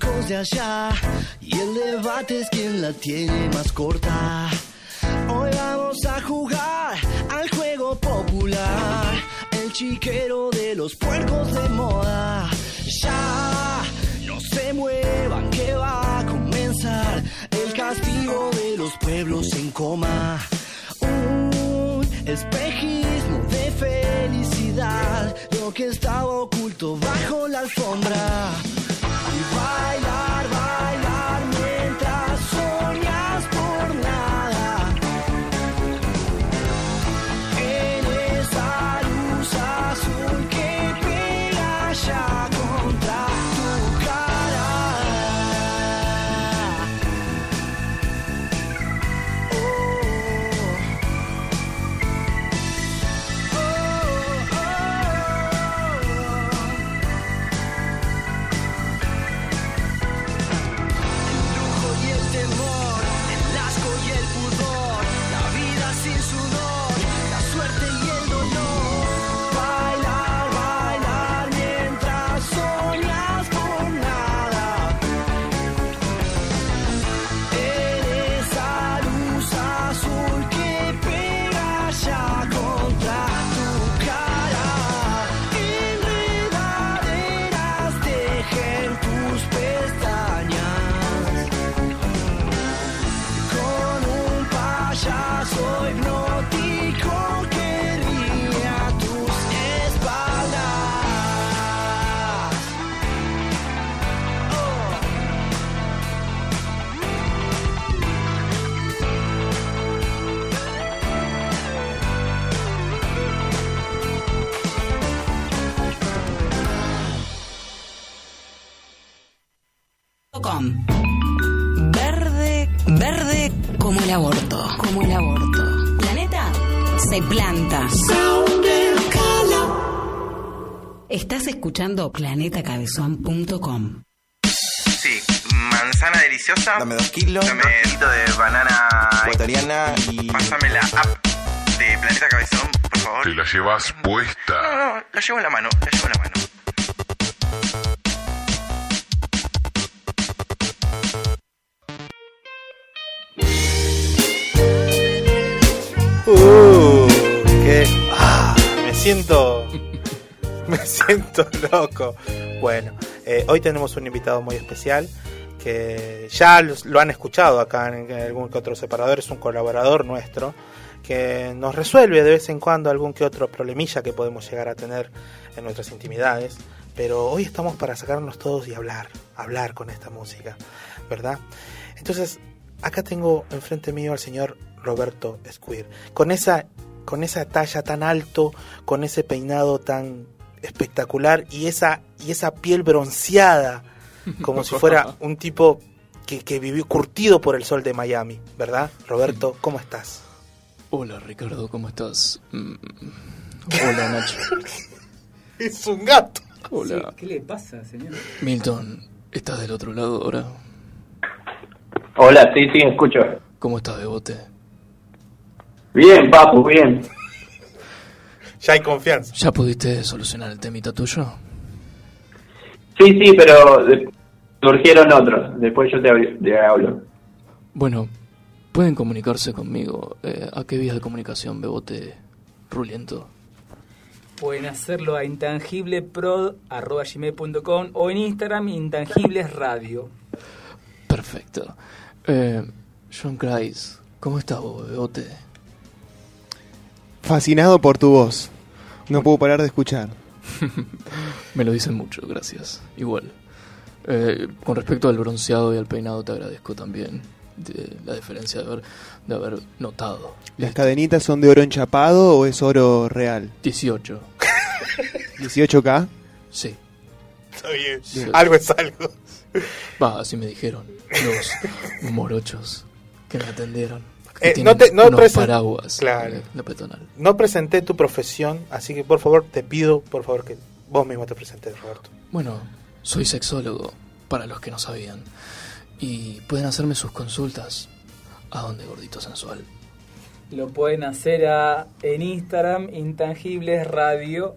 de allá y el debate es quien la tiene más corta. Hoy vamos a jugar al juego popular, el chiquero de los puercos de moda. Ya, no se muevan que va a comenzar el castigo de los pueblos en coma. Un espejismo de felicidad, lo que estaba oculto bajo la alfombra. Y se planta. Estás escuchando planetacabezón.com. Sí, manzana deliciosa. Dame dos kilos. Dame un poquito de banana ecuatoriana y. Pásame la app de Planeta Cabezón, por favor. Te la llevas puesta. No, no, la llevo en la mano, la llevo en la mano. Siento. Me siento loco. Bueno, eh, hoy tenemos un invitado muy especial que ya lo han escuchado acá en, en algún que otro separador. Es un colaborador nuestro que nos resuelve de vez en cuando algún que otro problemilla que podemos llegar a tener en nuestras intimidades. Pero hoy estamos para sacarnos todos y hablar, hablar con esta música, ¿verdad? Entonces, acá tengo enfrente mío al señor Roberto Squir, con esa, con esa talla tan alto, con ese peinado tan espectacular y esa, y esa piel bronceada, como si fuera un tipo que, que vivió curtido por el sol de Miami, ¿verdad? Roberto, ¿cómo estás? Hola Ricardo, ¿cómo estás? Mm, Hola Nacho. Es un gato. Hola. ¿Qué le pasa, señor? Milton, ¿estás del otro lado ahora? Hola, sí, sí, escucho. ¿Cómo estás, Bebote? Bien, papu, bien. Ya hay confianza. ¿Ya pudiste solucionar el temita tuyo? Sí, sí, pero surgieron otros. Después yo te, hab- te hablo. Bueno, pueden comunicarse conmigo. Eh, ¿A qué vías de comunicación, Bebote Ruliento? Pueden hacerlo a intangibleprod.gmail.com o en Instagram Intangibles Radio. Perfecto. Eh, John Christ, ¿cómo estás vos, Bebote? Fascinado por tu voz. No puedo parar de escuchar. Me lo dicen mucho, gracias. Igual. Eh, con respecto al bronceado y al peinado, te agradezco también de la diferencia de haber, de haber notado. ¿Las cadenitas son de oro enchapado o es oro real? 18. ¿18K? Sí. Está bien. Sí. Algo es algo. Va, así me dijeron los morochos que me atendieron. Eh, no te, no unos presen- paraguas Claro. en la peatonal. No presenté tu profesión, así que por favor te pido, por favor, que vos mismo te presentes, Roberto. Bueno, soy sexólogo, para los que no sabían. Y pueden hacerme sus consultas. ¿A dónde, gordito sensual? Lo pueden hacer a, en Instagram Intangibles Radio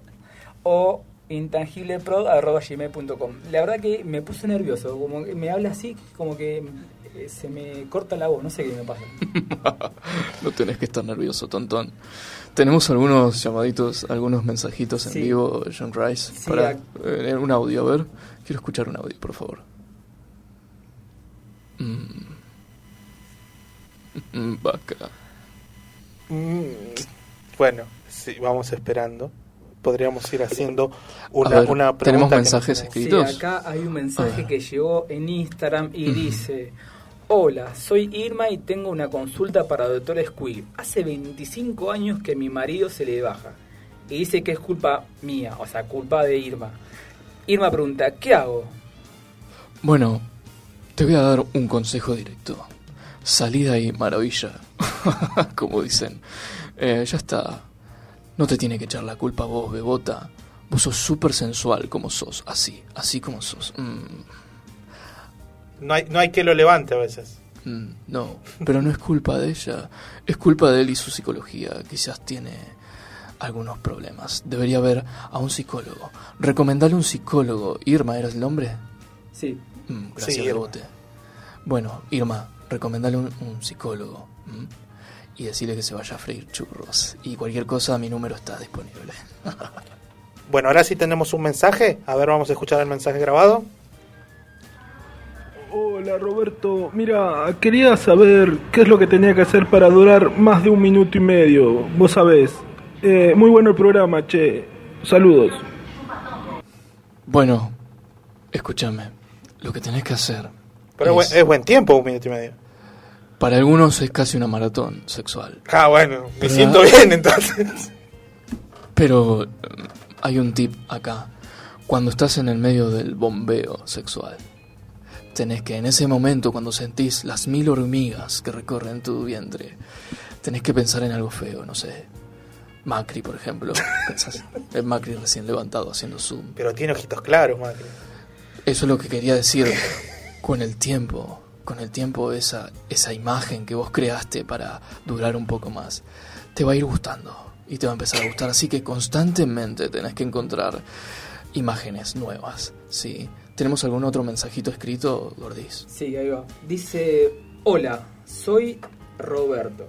o intangiblepro.gmail.com La verdad que me puse nervioso, como que me habla así, como que se me corta la voz, no sé qué me pasa. No tenés que estar nervioso, tontón. Tenemos algunos llamaditos, algunos mensajitos en Sí. vivo, John Rice, Sí, para eh, un audio. A ver, quiero escuchar un audio, por favor. Mm. Mm, Vaca. Mm, Bueno, sí, vamos esperando. Podríamos ir haciendo una, ver, una pregunta. ¿tenemos mensajes escritos? Sí, acá hay un mensaje ver. que llegó en Instagram y dice: Hola, soy Irma y tengo una consulta para doctor Squid. Hace 25 años que mi marido se le baja y dice que es culpa mía, o sea, culpa de Irma. Irma pregunta: ¿Qué hago? Bueno, te voy a dar un consejo directo. Salí de ahí, maravilla. Como dicen. Eh, ya está. No te tiene que echar la culpa vos, bebota. Vos sos súper sensual como sos. Así, así como sos. Mm, No hay, no hay que lo levante a veces. mm, no, pero no es culpa de ella. Es culpa de él y su psicología. Quizás tiene algunos problemas. Debería ver a un psicólogo. Recomendale un psicólogo. Irma, ¿eras el nombre? Sí. Mm, gracias, Sí, Irma. Bueno, Irma, recomendale un, un psicólogo. ¿m? Y decirle que se vaya a freír churros. Y cualquier cosa, mi número está disponible. Bueno, ahora sí tenemos un mensaje. A ver, vamos a escuchar el mensaje grabado. Hola Roberto, mira, quería saber qué es lo que tenía que hacer para durar más de un minuto y medio, vos sabés. Eh, muy bueno el programa, che. Saludos. Bueno, escúchame. Lo que tenés que hacer. Pero es, buen, es buen tiempo, un minuto y medio. Para algunos es casi una maratón sexual. Ah, bueno, me siento bien entonces. Pero eh, hay un tip acá. Cuando estás en el medio del bombeo sexual, tenés que en ese momento, cuando sentís las mil hormigas que recorren tu vientre, tenés que pensar en algo feo, no sé. Macri, por ejemplo. Pensás en Macri recién levantado haciendo zoom. Pero tiene ojitos claros, Macri. Eso es lo que quería decir. Con el tiempo, con el tiempo esa, esa imagen que vos creaste para durar un poco más, te va a ir gustando y te va a empezar a gustar. Así que constantemente tenés que encontrar imágenes nuevas. ¿sí? ¿Tenemos algún otro mensajito escrito, Gordis? Sí, ahí va. Dice, hola, soy Roberto.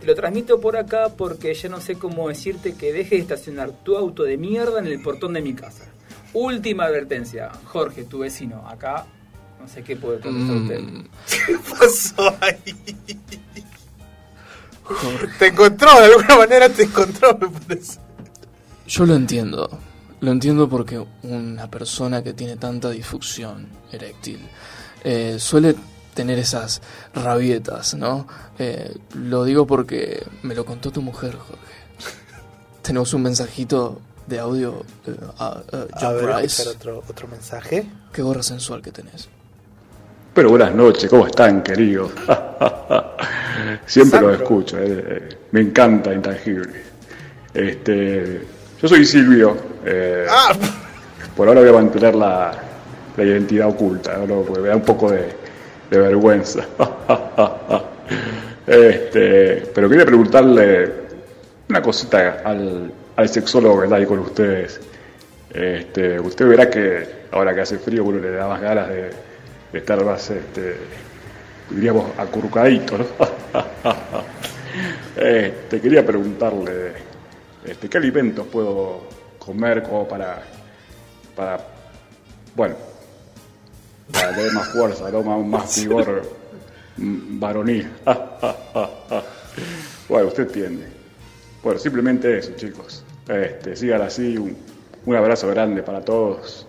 Te lo transmito por acá porque ya no sé cómo decirte que dejes de estacionar tu auto de mierda en el portón de mi casa. Última advertencia, Jorge, tu vecino, acá no sé qué puede contestar Mm. usted. ¿Qué pasó ahí? Te encontró, de alguna manera te encontró, me parece. Yo lo entiendo. Lo entiendo porque una persona que tiene tanta disfunción eréctil eh, suele tener esas rabietas, ¿no? Eh, lo digo porque me lo contó tu mujer, Jorge. Tenemos un mensajito de audio A ver, Rice. escuchar otro, otro mensaje. Qué gorra sensual que tenés. Pero buenas noches, ¿cómo están, queridos? Siempre lo Sandro. escucho, eh, me encanta Intangible. Este, yo soy Silvio, eh, Ah, por ahora voy a mantener la, la identidad oculta, ¿no? porque me da un poco de, de vergüenza. Este, pero quería preguntarle una cosita al, al sexólogo que está ahí con ustedes. Este, usted verá que ahora que hace frío uno le da más ganas de, de estar más, este, diríamos, acurrucadito, ¿no? Este, quería preguntarle, este, ¿qué alimentos puedo comer como para, para, bueno, para tener más fuerza, ¿no? más, más vigor varonil? bueno, usted entiende. Bueno, simplemente eso, chicos. Este, sigan así, un, un abrazo grande para todos.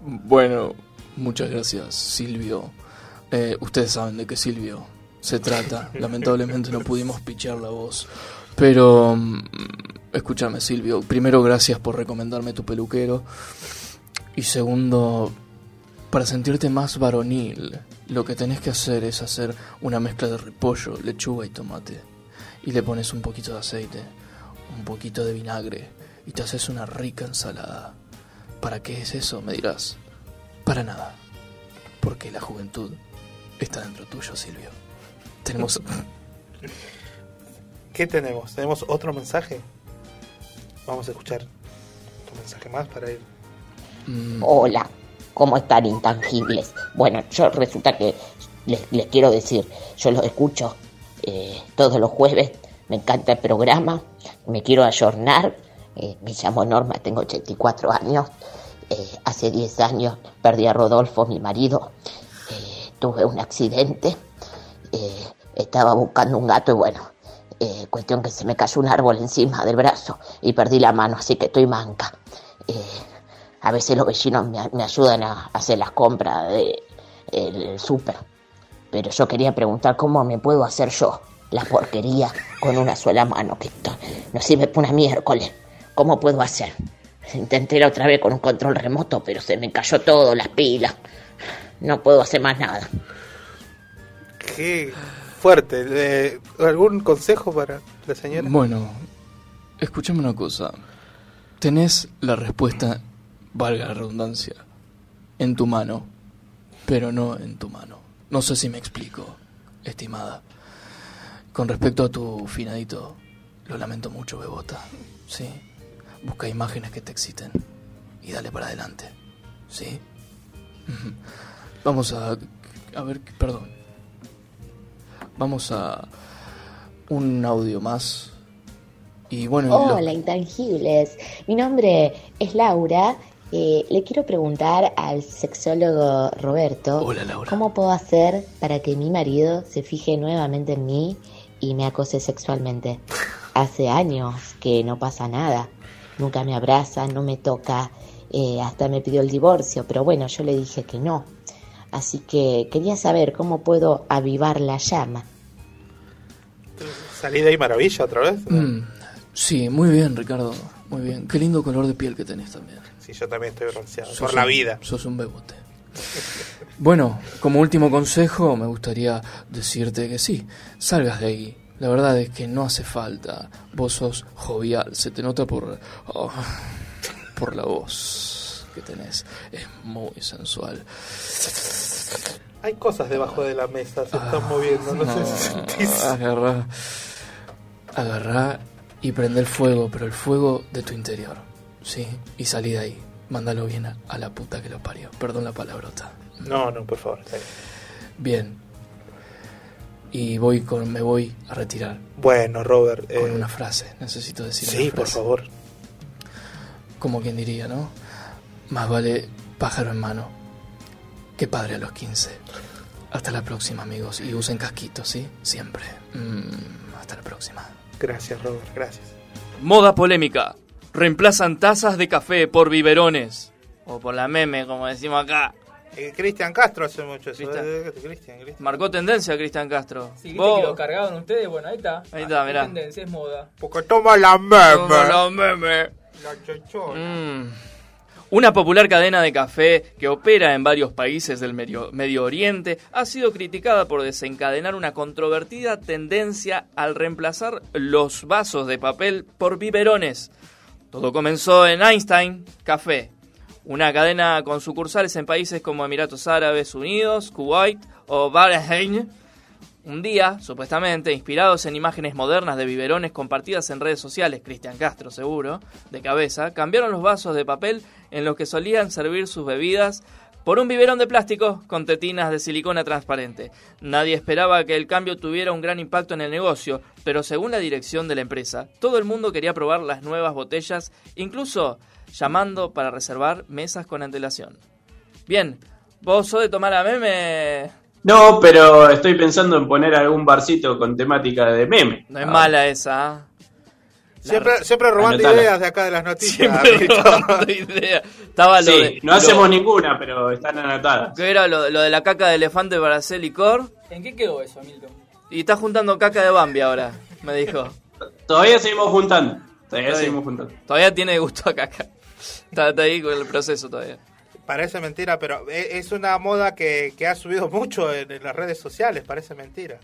Bueno, muchas gracias, Silvio. Eh, ustedes saben de qué Silvio se trata. Lamentablemente no pudimos pichar la voz. Pero, mm, escúchame, Silvio. Primero, gracias por recomendarme tu peluquero. Y segundo, para sentirte más varonil, lo que tenés que hacer es hacer una mezcla de repollo, lechuga y tomate. Y le pones un poquito de aceite, un poquito de vinagre. Y te haces una rica ensalada. ¿Para qué es eso? Me dirás. Para nada. Porque la juventud está dentro tuyo, Silvio. Tenemos... ¿Qué tenemos? ¿Tenemos otro mensaje? Vamos a escuchar. otro mensaje más para ir. Hola, ¿cómo están intangibles? Bueno, yo resulta que les, les quiero decir, yo los escucho eh, todos los jueves, me encanta el programa, me quiero ayornar, eh, me llamo Norma, tengo 84 años, eh, hace 10 años perdí a Rodolfo, mi marido, eh, tuve un accidente, eh, estaba buscando un gato y bueno, eh, cuestión que se me cayó un árbol encima del brazo y perdí la mano, así que estoy manca. Eh, a veces los vecinos me, me ayudan a hacer las compras del el súper. Pero yo quería preguntar cómo me puedo hacer yo la porquería con una sola mano, que esto no sirve para una miércoles. ¿Cómo puedo hacer? Intenté la otra vez con un control remoto, pero se me cayó todo, las pilas. No puedo hacer más nada. Qué fuerte. Eh, ¿Algún consejo para la señora? Bueno, escúchame una cosa. Tenés la respuesta, valga la redundancia, en tu mano, pero no en tu mano. No sé si me explico, estimada. Con respecto a tu finadito, lo lamento mucho, Bebota. Sí. Busca imágenes que te exciten y dale para adelante. ¿Sí? Vamos a... A ver, perdón. Vamos a... Un audio más. Y bueno... lo- Hola, intangibles. Mi nombre es Laura. Eh, le quiero preguntar al sexólogo Roberto Hola, Laura. cómo puedo hacer para que mi marido se fije nuevamente en mí y me acose sexualmente. Hace años que no pasa nada. Nunca me abraza, no me toca, eh, hasta me pidió el divorcio, pero bueno, yo le dije que no. Así que quería saber cómo puedo avivar la llama. ¿Salí de ahí maravilla otra vez? Mm, sí, muy bien, Ricardo. Muy bien. Qué lindo color de piel que tenés también. Sí, yo también estoy bronceado. Sos Por la vida. Sos un bebote. Bueno, como último consejo, me gustaría decirte que sí, salgas de ahí. La verdad es que no hace falta. Vos sos jovial, se te nota por. oh, por la voz que tenés. Es muy sensual. Hay cosas debajo de la mesa, se están moviendo, no, sé si sentís. Agarrá. Agarrá y prende el fuego, pero el fuego de tu interior. Sí, y salí de ahí. Mándalo bien a, a la puta que lo parió. Perdón la palabrota. No, no, por favor. bien. Bien. Y voy con, me voy a retirar. Bueno, Robert. Con eh, una frase. Necesito decir Sí, una por favor. Como quien diría, ¿no? Más vale pájaro en mano que padre a los 15. Hasta la próxima, amigos. Y usen casquitos, ¿sí? Siempre. Mm, hasta la próxima. Gracias, Robert, gracias. Moda polémica. Reemplazan tazas de café por biberones. O por la meme, como decimos acá. Eh, Cristian Castro hace mucho eso. Cristian. eh, Cristian, Cristian. Marcó tendencia Cristian Castro. Sí, viste que lo cargaron ustedes, bueno, ahí está. Ahí está, Ah, mirá. Es tendencia, es moda. Porque toma la meme. Toma la meme. La chochona. Mm. Una popular cadena de café que opera en varios países del Medio, Oriente ha sido criticada por desencadenar una controvertida tendencia al reemplazar los vasos de papel por biberones. Todo comenzó en Einstein Café, una cadena con sucursales en países como Emiratos Árabes Unidos, Kuwait o Bahrein. Un día, supuestamente, inspirados en imágenes modernas de biberones compartidas en redes sociales, Cristian Castro seguro, de cabeza, cambiaron los vasos de papel en los que solían servir sus bebidas por un biberón de plástico con tetinas de silicona transparente. Nadie esperaba que el cambio tuviera un gran impacto en el negocio, pero según la dirección de la empresa, todo el mundo quería probar las nuevas botellas, incluso llamando para reservar mesas con antelación. Bien, vos sos de tomar a meme... No, pero estoy pensando en poner algún barcito con temática de meme. No es mala esa. ¿ah? Siempre, siempre robando ideas de acá de las noticias. Siempre robando ideas. Estaba lo Sí, de- no lo- hacemos ninguna, pero están anotadas. ¿Qué era lo, lo de la caca de elefante para hacer licor? ¿En qué quedó eso, Hamilton? Y está juntando caca de Bambi ahora, me dijo. Todavía seguimos juntando. Todavía seguimos juntando. Todavía tiene gusto a caca. Está, está ahí con el proceso todavía. Parece mentira, pero e- es una moda que, que ha subido mucho en, en las redes sociales, parece mentira.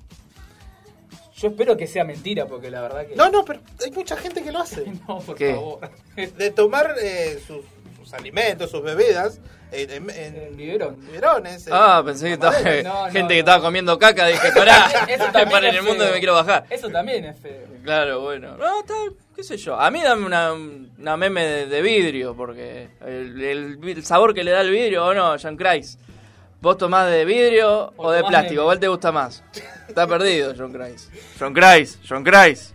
Yo espero que sea mentira, porque la verdad que. No, no, pero hay mucha gente que lo hace. No, por ¿Qué? favor. De tomar eh, sus sus alimentos, sus bebidas, en, en, en biberones. en- Ah, pensé que estaba mamadores. No, no, gente no. que estaba comiendo caca. Dije, pará, estoy para en el mundo feo. que me quiero bajar. Eso también es feo. Claro, bueno. No, está, qué sé yo. A mí dame una, una meme de, de vidrio, porque el, el- el sabor que le da el vidrio, ¿o no, John Christ? ¿Vos tomás de vidrio o, de plástico? ¿Cuál te gusta más? Está perdido, John Christ. John Christ, John Christ.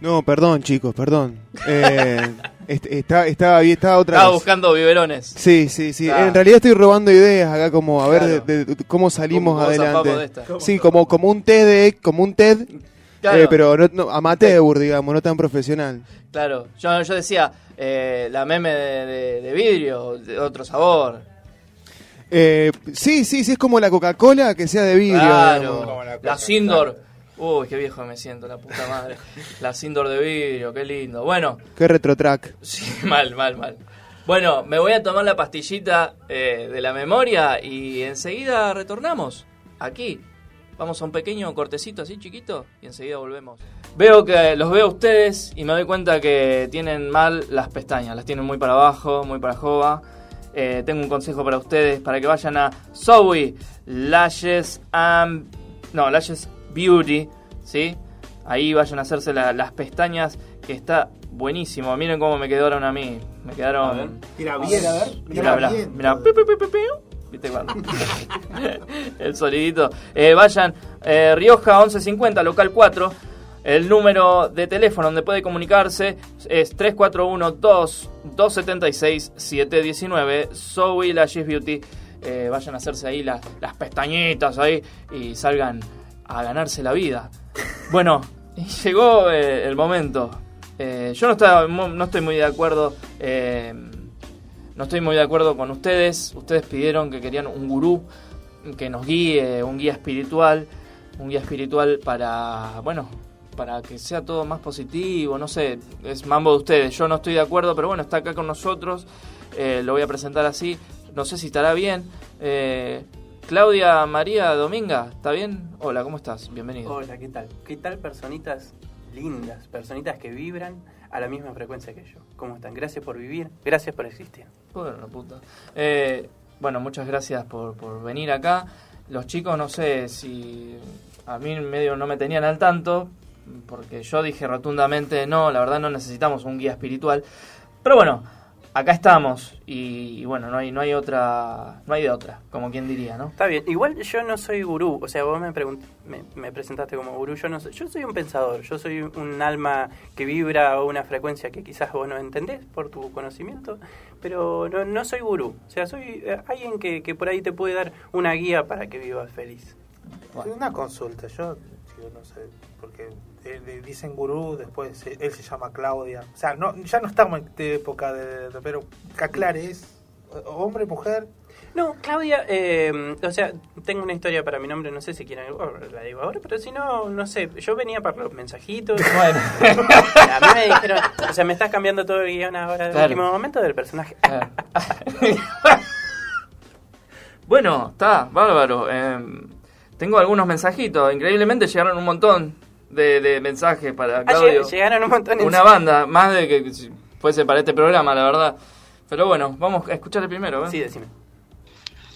No, perdón, chicos, perdón. Eh, está- estaba estaba otra Estaba vez. buscando biberones. Sí, sí, sí. Ah. En realidad estoy robando ideas acá, como a ver Claro. de, de- de cómo salimos ¿Cómo zafamos de adelante. esta? Sí, como, como un TED, como un TED, Claro. eh, pero no, no, amateur, digamos, no tan profesional. Claro, yo, yo decía, eh, la meme de, de- de vidrio, de otro sabor. Eh, sí, sí, sí, es como la Coca-Cola que sea de vidrio. Claro, digamos. la Sindor. Uy, qué viejo me siento, la puta madre. La Sindor de vidrio, qué lindo. Bueno, Qué retrotrack. sí, mal, mal, mal. Bueno, me voy a tomar la pastillita eh, de la memoria y enseguida retornamos. Aquí. Vamos a un pequeño cortecito así chiquito y enseguida volvemos. Veo que los veo a ustedes y me doy cuenta que tienen mal las pestañas. Las tienen muy para abajo, muy para jova. Eh, tengo un consejo para ustedes para que vayan a Zoe Lashes and no, Lashes Beauty, ¿sí? Ahí vayan a hacerse la- las pestañas que está buenísimo. Miren cómo me quedaron a mí. Me quedaron Mira bien, a ver. Mira, Mira mira, bien. mira. Pi, pi, pi, pi, pi. ¿Viste cuando? El sonidito. Eh, vayan, eh, Rioja 1150, local 4. El número de teléfono donde puede comunicarse es 341-2-276-719. Zoe Lashes Beauty. Eh, vayan a hacerse ahí las, las pestañitas ahí y salgan a ganarse la vida. Bueno, llegó eh, el momento. Eh, yo no, no estoy muy de acuerdo. eh, no estoy muy de acuerdo con ustedes. Ustedes pidieron que querían un gurú que nos guíe, un guía espiritual, un guía espiritual para, bueno, para que sea todo más positivo, no sé, es mambo de ustedes. Yo no estoy de acuerdo, pero bueno, está acá con nosotros. lo voy a presentar así. No sé si estará bien. Claudia María Dominga, ¿está bien? Hola, ¿cómo estás? Bienvenido. Hola, ¿qué tal? ¿Qué tal personitas lindas, personitas que vibran a la misma frecuencia que yo? ¿Cómo están? Gracias por vivir, gracias por existir. Bueno, puta. Eh, bueno, muchas gracias por, por venir acá. Los chicos, no sé si a mí medio no me tenían al tanto, porque yo dije rotundamente, no, la verdad no necesitamos un guía espiritual. Pero bueno, acá estamos y, y bueno, no hay, no hay otra, no hay de otra, como quien diría, ¿no? Está bien, igual yo no soy gurú, o sea, vos me, pregunt- me, me presentaste como gurú, yo no soy, yo soy un pensador, yo soy un alma que vibra a una frecuencia que quizás vos no entendés por tu conocimiento, pero no, no soy gurú, o sea, soy eh, alguien que, que por ahí te puede dar una guía para que vivas feliz. Una consulta, yo digo, no sé, porque eh, le dicen gurú, después eh, él se llama Claudia. O sea, no, ya no estamos en época de, de- pero que aclare, ¿es eh, hombre, mujer? No, Claudia, eh, o sea, tengo una historia para mi nombre, no sé si quieren, oh, la digo ahora, pero si no, no sé, yo venía para los mensajitos. Bueno. A mí me dijeron, o sea, me estás cambiando todo el guion ahora de Claro. último momento del personaje. Bueno, está, bárbaro. Eh, tengo algunos mensajitos. Increíblemente llegaron un montón de, de mensajes para Ah, Claudio. lleg- llegaron un montón Una banda, más de que si fuese para este programa, la verdad. Pero bueno, vamos a escucharle primero. ¿eh? Sí, decime.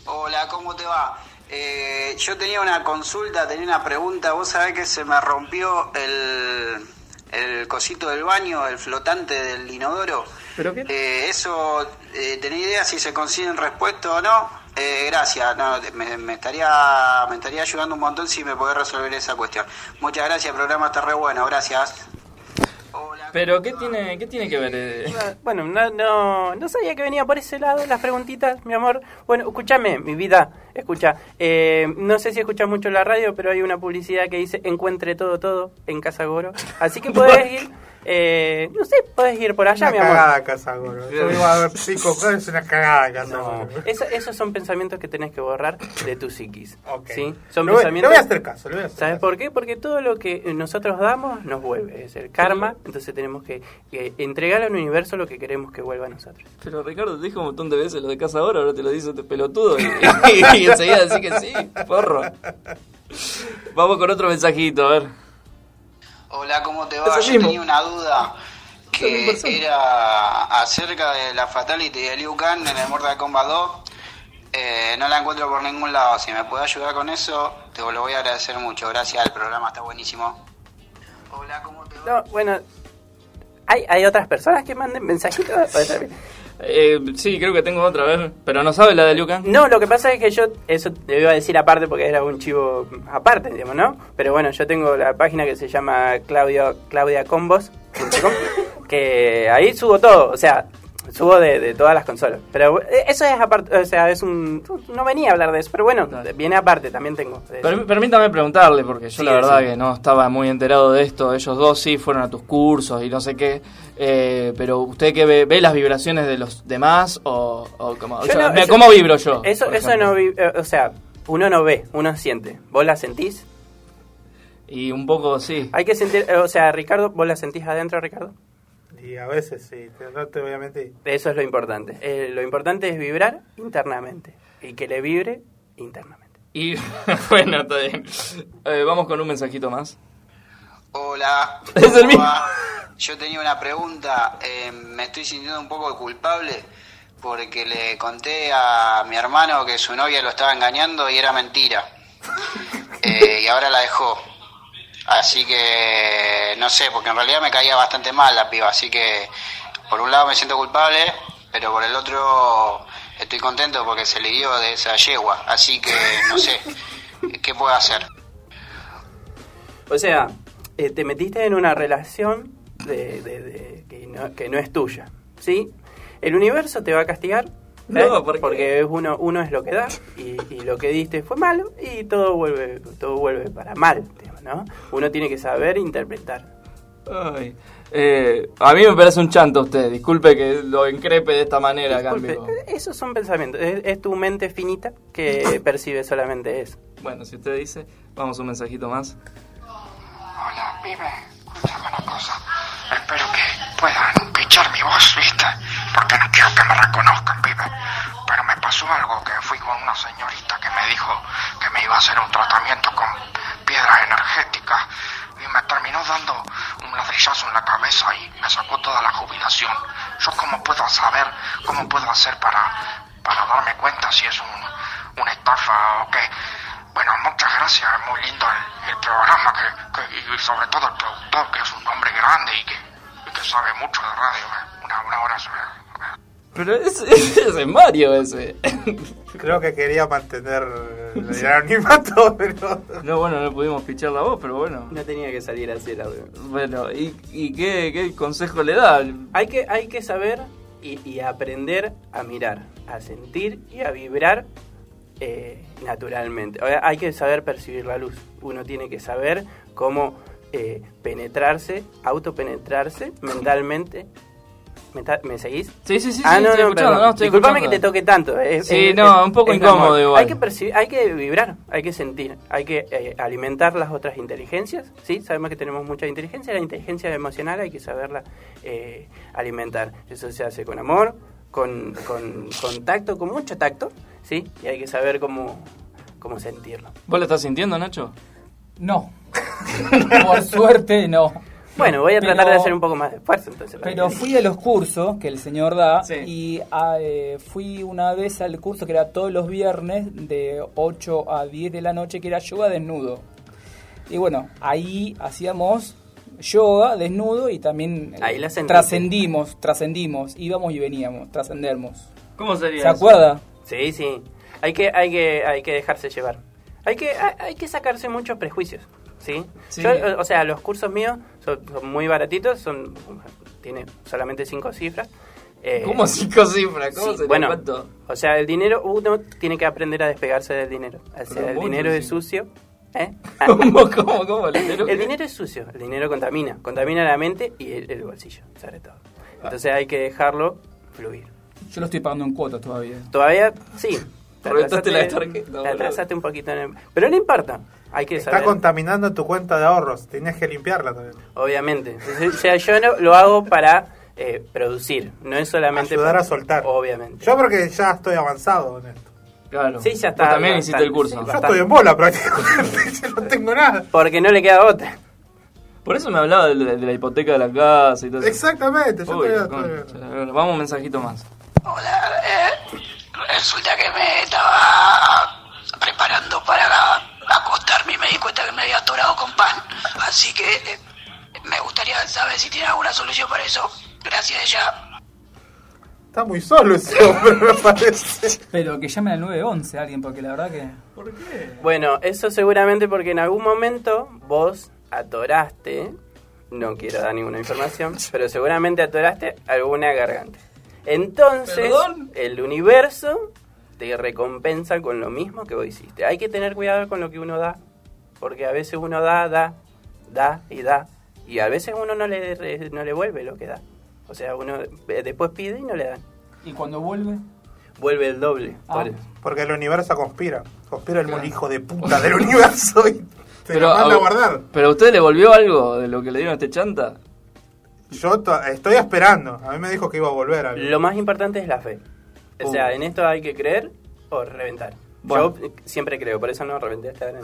Hola, ¿cómo te va? Eh, yo tenía una consulta, tenía una pregunta. Vos sabés que se me rompió el, el cosito del baño, el flotante del inodoro. ¿Pero qué? Eh, eso, eh, ¿tenés idea si se consiguen respuesta o no? Eh, gracias, no, me, me estaría, me estaría ayudando un montón si me podés resolver esa cuestión. Muchas gracias, el programa está re bueno, gracias. Pero ¿qué tiene, qué tiene que ver? eh? Bueno, no, no, no sabía que venía por ese lado las preguntitas, mi amor. Bueno, escúchame, mi vida, escucha. eh, no sé si escuchas mucho la radio, pero hay una publicidad que dice encuentre todo, todo en Casa Goro. Así que podés ir, eh, no sé, podés ir por allá, una mi amor. cagada casa Goro. Yo iba a ver cosas, es una cagada casa No, eso- esos son pensamientos que tenés que borrar de tu psiquis. ¿sí? Son voy- pensamientos. voy a hacer caso, le voy a hacer ¿Sabes por qué? Porque todo lo que nosotros damos nos vuelve. Es el karma. Entonces tenemos que, que entregar al universo lo que queremos que vuelva a nosotros. Pero Ricardo te dijo un montón de veces lo de casa ahora, ahora te lo dice este pelotudo y, y enseguida decís que sí, porro. Vamos con otro mensajito, a ver. Hola, ¿cómo te Eso va? Yo mismo. tenía una duda. que era acerca de la Fatality de Liu Kang en el Mortal Kombat 2. Eh, no la encuentro por ningún lado. Si me puede ayudar con eso, te lo voy a agradecer mucho. Gracias, el programa está buenísimo. No, bueno, ¿hay, hay otras personas que manden mensajitos. Eh, sí, creo que tengo otra vez, pero no sabe la de Liu Kang. No, lo que pasa es que yo, eso te iba a decir aparte porque era un chivo aparte, digamos, ¿no? Pero bueno, yo tengo la página que se llama Claudio, claudiacombos.com, que ahí subo todo, o sea, subo de, de todas las consolas. Pero eh, eso es aparte, o sea, es un... No venía a hablar de eso, pero bueno, viene aparte, también tengo. permítame preguntarle, porque yo Sí, la verdad sí. que no estaba muy enterado de esto. Ellos dos sí fueron a tus cursos y no sé qué. Eh, pero ¿usted qué ve? ¿Ve las vibraciones de los demás? ¿O, o cómo, no- eso- vibro yo? Eso, eso no, eh, o sea, uno no ve, uno siente. ¿Vos la sentís? Y un poco sí. Hay que sentir, o sea, Ricardo, ¿vos la sentís adentro, Ricardo? Y a veces sí, te- no te voy a mentir. Eso es lo importante. Eh, lo importante es vibrar internamente y que le vibre internamente. Y bueno, está bien. Eh, vamos con un mensajito más. Hola. Es el ¿cómo mismo. Yo tenía una pregunta. eh, me estoy sintiendo un poco culpable porque le conté a mi hermano que su novia lo estaba engañando y era mentira. Eh, y ahora la dejó. Así que no sé, porque en realidad me caía bastante mal la piba. Así que por un lado me siento culpable, pero por el otro estoy contento porque se le dio de esa yegua. Así que no sé, ¿qué puedo hacer? O sea, eh, te metiste en una relación de, de- de- que, no, que no es tuya, ¿sí? El universo te va a castigar. ¿eh? No, porque es uno, uno es lo que da y, y lo que diste fue malo y todo vuelve todo vuelve para mal, ¿no? Uno tiene que saber interpretar. Ay. Eh, a mí me parece un chanto usted. Disculpe que lo increpe de esta manera, Disculpe, eh, esos son pensamientos, es, es tu mente finita que percibe solamente eso. Bueno, si usted dice, vamos un mensajito más. Hola, una cosa. Espero que puedan pichar mi voz, ¿viste? Porque no quiero que me reconozcan, pibe. Pero me pasó algo que fui con una señorita que me dijo que me iba a hacer un tratamiento con piedras energéticas y me terminó dando un ladrillazo en la cabeza y me sacó toda la jubilación. ¿Yo cómo puedo saber, cómo puedo hacer para, para darme cuenta si es un, una estafa o qué? Bueno, muchas gracias, es muy lindo el, el programa que, que- y sobre todo el productor, que es un hombre grande y que, y que sabe mucho de radio. eh. Una, un abrazo. Pero ese, ese es Mario ese. Creo que quería mantener el anonimato, pero... No, bueno, no pudimos pichar la voz, pero bueno. No tenía que salir así el audio. Bueno, ¿y, y qué, qué consejo le da? Hay que, hay que saber y, y aprender a mirar, a sentir y a vibrar eh, naturalmente. Hay que saber percibir la luz. Uno tiene que saber cómo eh, penetrarse, autopenetrarse mentalmente. Mental- ¿Me seguís? Sí, sí, sí, Ah, sí, no, estoy no, escuchando, perdón. no, estoy Disculpame que te toque tanto. es- Sí, es- no, es- un poco incómodo igual. Hay que percibir, hay que vibrar, hay que sentir, hay que eh, alimentar las otras inteligencias. Sí, sabemos que tenemos mucha inteligencia. La inteligencia emocional hay que saberla eh, alimentar. Eso se hace con amor, con, con, con tacto, con mucho tacto, sí, y hay que saber cómo, cómo sentirlo. ¿Vos lo estás sintiendo, Nacho? No. Por suerte, no. Bueno, voy a tratar Pero- de hacer un poco más de esfuerzo entonces. Pero fui a los cursos que el señor da y ah, eh, fui una vez al curso que era todos los viernes de 8 a 10 de la noche que era yoga desnudo. Y bueno, ahí hacíamos yoga desnudo y también eh, Ahí la trascendimos, trascendimos, íbamos y veníamos, trascendemos. ¿Cómo sería ¿Se eso? acuerda? Sí, sí. Hay que, hay que, hay que dejarse llevar. Hay que, hay, hay que sacarse muchos prejuicios, ¿sí? Sí. Yo, o- o sea, los cursos míos son, son muy baratitos, son, tiene solamente cinco cifras. Eh, ¿Cómo cinco cifras? ¿Cómo sí, se bueno, cuánto? o sea, el dinero, uno tiene que aprender a despegarse del dinero. O sea, el dinero es sucio. ¿eh? ¿Cómo, cómo, cómo? ¿El dinero El dinero es sucio, el dinero contamina, contamina la mente y el, el bolsillo, sobre todo. Entonces hay que dejarlo fluir. Yo lo estoy pagando en cuotas todavía. Todavía, sí. te la atrasaste- te un poquito en el- Pero no importa, hay que Está saber. contaminando tu cuenta de ahorros, tenías que limpiarla también. Obviamente. O sea, yo no, lo hago para eh, producir, no es solamente Ayudar para- a soltar. Obviamente. Yo porque ya estoy avanzado en esto. Claro. Sí, ya está. Vos también bastante, hiciste el curso. sí, Yo estoy en bola prácticamente, yo no tengo nada. Porque no le queda otra. Por eso me hablaba de, la- de la hipoteca de la casa y todo eso. Exactamente, yo Uy, te- concha, Vamos un mensajito más. Resulta que me estaba preparando para acostarme y me di cuenta que me había atorado con pan. Así que eh, me gustaría saber si tiene alguna solución para eso. Gracias ya. Está muy solo ese hombre, me parece. Pero que llame al 911 alguien, porque la verdad que... ¿Por qué? Bueno, eso seguramente porque en algún momento vos atoraste, no quiero dar ninguna información, pero seguramente atoraste alguna garganta. Entonces, ¿Perdón? el universo te recompensa con lo mismo que vos hiciste. Hay que tener cuidado con lo que uno da, porque a veces uno da, da, da y da, y a veces uno no le, no le vuelve lo que da. O sea, uno eh, después pide y no le dan. ¿Y cuando vuelve? Vuelve el doble. Ah. por. Porque el universo conspira. Conspira el mol hijo de puta del universo y te lo manda a a- guardar. ¿Pero a usted le volvió algo de lo que le dieron a este chanta? Yo to- estoy esperando. A mí me dijo que iba a volver. a- Lo más importante es la fe. O sea, Uh. en esto hay que creer o reventar. Bueno. Yo siempre creo, por eso no reventé hasta ahora.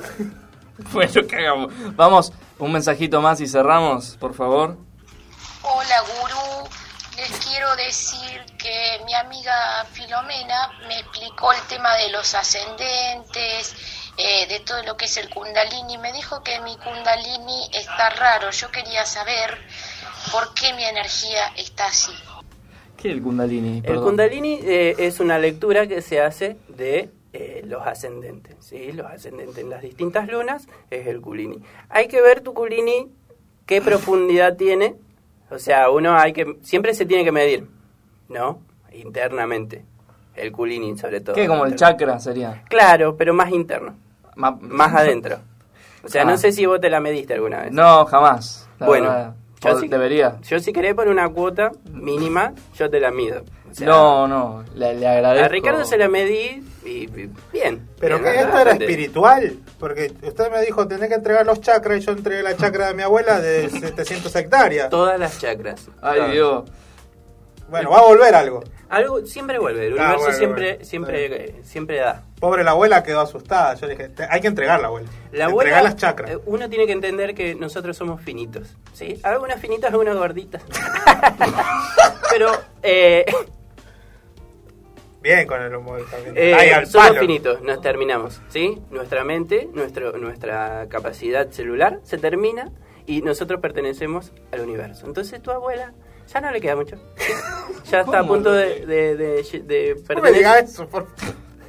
Bueno, cagamos. Vamos, un mensajito más y cerramos, por favor. Hola gurú, les quiero decir que mi amiga Filomena me explicó el tema de los ascendentes, eh, de todo lo que es el kundalini. Me dijo que mi kundalini está raro. Yo quería saber por qué mi energía está así. ¿Qué es el Kundalini? El. Kundalini eh, es una lectura que se hace de eh, los ascendentes. ¿sí? Los ascendentes en las distintas lunas es el Kulini. Hay que ver tu Kulini, qué profundidad tiene. O sea, uno hay que. Siempre se tiene que medir, ¿no? Internamente. El Kulini, sobre todo. ¿Qué? Como el chakra sería. Claro, pero más interno. Ma- Más adentro. O sea, Ah. no sé si vos te la mediste alguna vez. No, jamás. la bueno, verdad. Yo si, debería. Yo si querés por una cuota mínima, yo te la mido. O sea, no, no, le, le agradezco. A Ricardo se la medí y, y bien. Pero bien, que esto era espiritual. Porque usted me dijo, tenés que entregar los chakras y yo entregué la chakra de mi abuela de 700 hectáreas. Todas las chakras. Ay. Dios. Bueno, va a volver algo. Algo siempre vuelve, el Ah, universo bueno, siempre, bueno. siempre, eh, siempre da. Pobre la abuela quedó asustada. Yo le dije, "Te- hay que entregar la abuela. La Entregar abuela, las chakras. eh, uno tiene que entender que nosotros somos finitos, ¿sí? Algunas finitas, algunas gorditas. Pero, eh, Bien con el humor también. eh, al somos palo. finitos, nos terminamos, ¿sí? Nuestra mente, nuestro, nuestra capacidad celular se termina y nosotros pertenecemos al universo. Entonces tu abuela ya no le queda mucho. ya está a ¿Cómo punto de, de, de- pertenecer, eso, por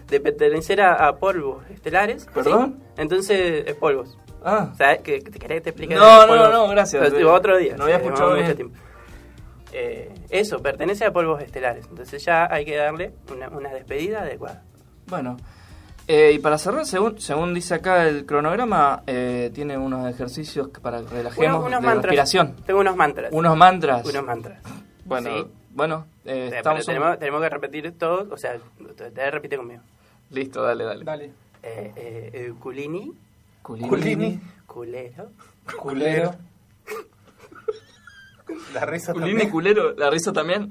de pertenecer a, a polvos estelares. ¿sí? ¿Perdón? Entonces es polvos. Ah. ¿Sabes? ¿Que, que te querés que te explique? No, no, no, gracias. Pero, otro día. No había escuchado mucho tiempo. Eh, eso, pertenece a polvos estelares. Entonces ya hay que darle una, una despedida adecuada. Bueno, eh, y para cerrar, según, según dice acá el cronograma, eh, tiene unos ejercicios que para que relajemos Unos- unos de mantras. respiración. Tengo unos mantras. Unos mantras. Unos mantras. Bueno, Sí. bueno, eh, O sea, estamos un- tenemos, que repetir todo. O sea, te, te repite conmigo. Listo, dale, dale. Dale. Eh, eh, eh, culini. Culini. Culini. Culero. Culero. La risa Culini, también. culero, la risa también.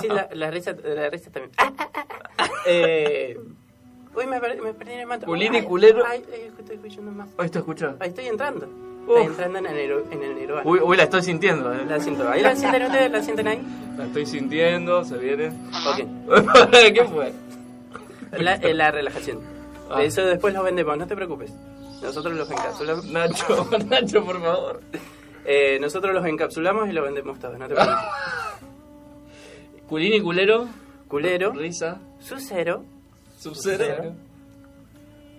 Sí, la, la risa, la risa también. Eh, uy, me, perdí- me perdí en el mantra. Culini, Ay, culero. Ay, ay, estoy escuchando más. Ahí te escucha. Ahí estoy entrando. Estoy entrando en el, en el nirvana. Uy, uy, la estoy sintiendo. eh. La siento. ¿Ahí la sienten ustedes? ¿La sienten ahí? La estoy sintiendo, se viene. Ok. ¿Qué fue? La, eh, la relajación. Ah. Eso después lo vendemos, no te preocupes. Nosotros los encapsulamos. Nacho, Nacho, por favor. Eh, nosotros los encapsulamos y lo vendemos todo, no te preocupes. Culini, culero. Culero. Risa. Sucero. Sub-zero.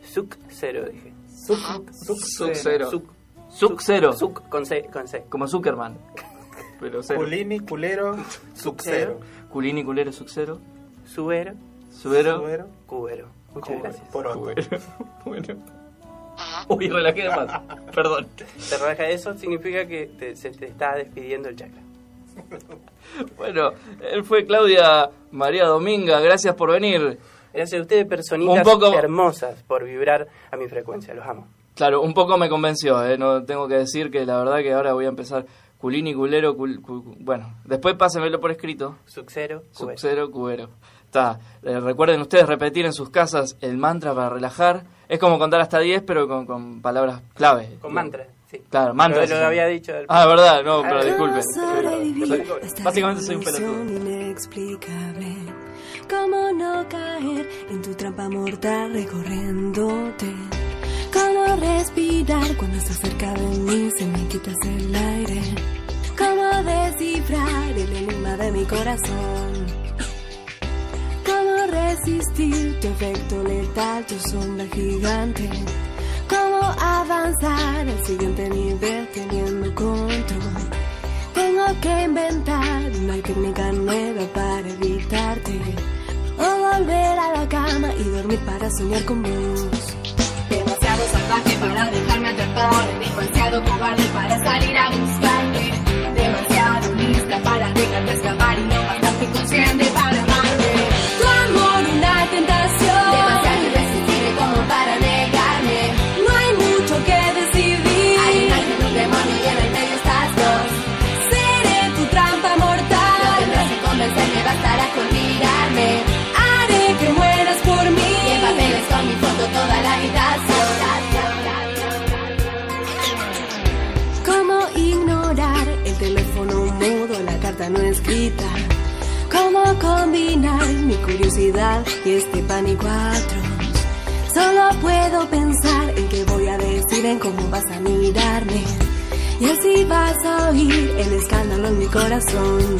Suc cero, dije. Sub-zero. Suc. Sub-zero. Suc con C, con C. Como Zuckerman. Pero cero. Culini, culero, sucero. Culini, culero, sub-zero. Suero. Subero. Subero. Cubero. Muchas Cubero. gracias. Por otro. bueno. Uy, relajé de más. Perdón. Te relaja eso, significa que te- se te está despidiendo el chakra. Bueno, él fue Claudia María Dominga. Gracias por venir. Gracias a ustedes, personitas Un poco- hermosas, por vibrar a mi frecuencia. Los amo. Claro, un poco me convenció, ¿eh? no tengo que decir que la verdad que ahora voy a empezar culini, culero, cul- cul- bueno, después pásenmelo por escrito. Sucero, cubero. Sub-zero, cubero. Está. Eh, recuerden ustedes repetir en sus casas el mantra para relajar. Es como contar hasta 10, pero con, con palabras clave. Con mantra. Claro, manto. Lo, lo había dicho del Ah, verdad, no, pero disculpe. Básicamente soy un pelotudo. Inexplicable. ¿Cómo no caer en tu trampa mortal recorriéndote? ¿Cómo respirar cuando estás cerca de mí se me quitas el aire? ¿Cómo descifrar el enigma de mi corazón? ¿Cómo resistir tu efecto letal, tu sombra gigante? ¿Cómo avanzar al siguiente nivel teniendo control? Tengo que inventar una técnica nueva para evitarte. O volver a la cama y dormir para soñar con vos. Demasiado salvaje para dejarme atrapar, demasiado cobarde para salir a buscarte, demasiado lista para dejarte escapar y no bastante consciente no escrita? ¿Cómo combinar mi curiosidad y este pánico atroz? Solo puedo pensar en qué voy a decir, en cómo vas a mirarme. Y así vas a oír el escándalo en mi corazón.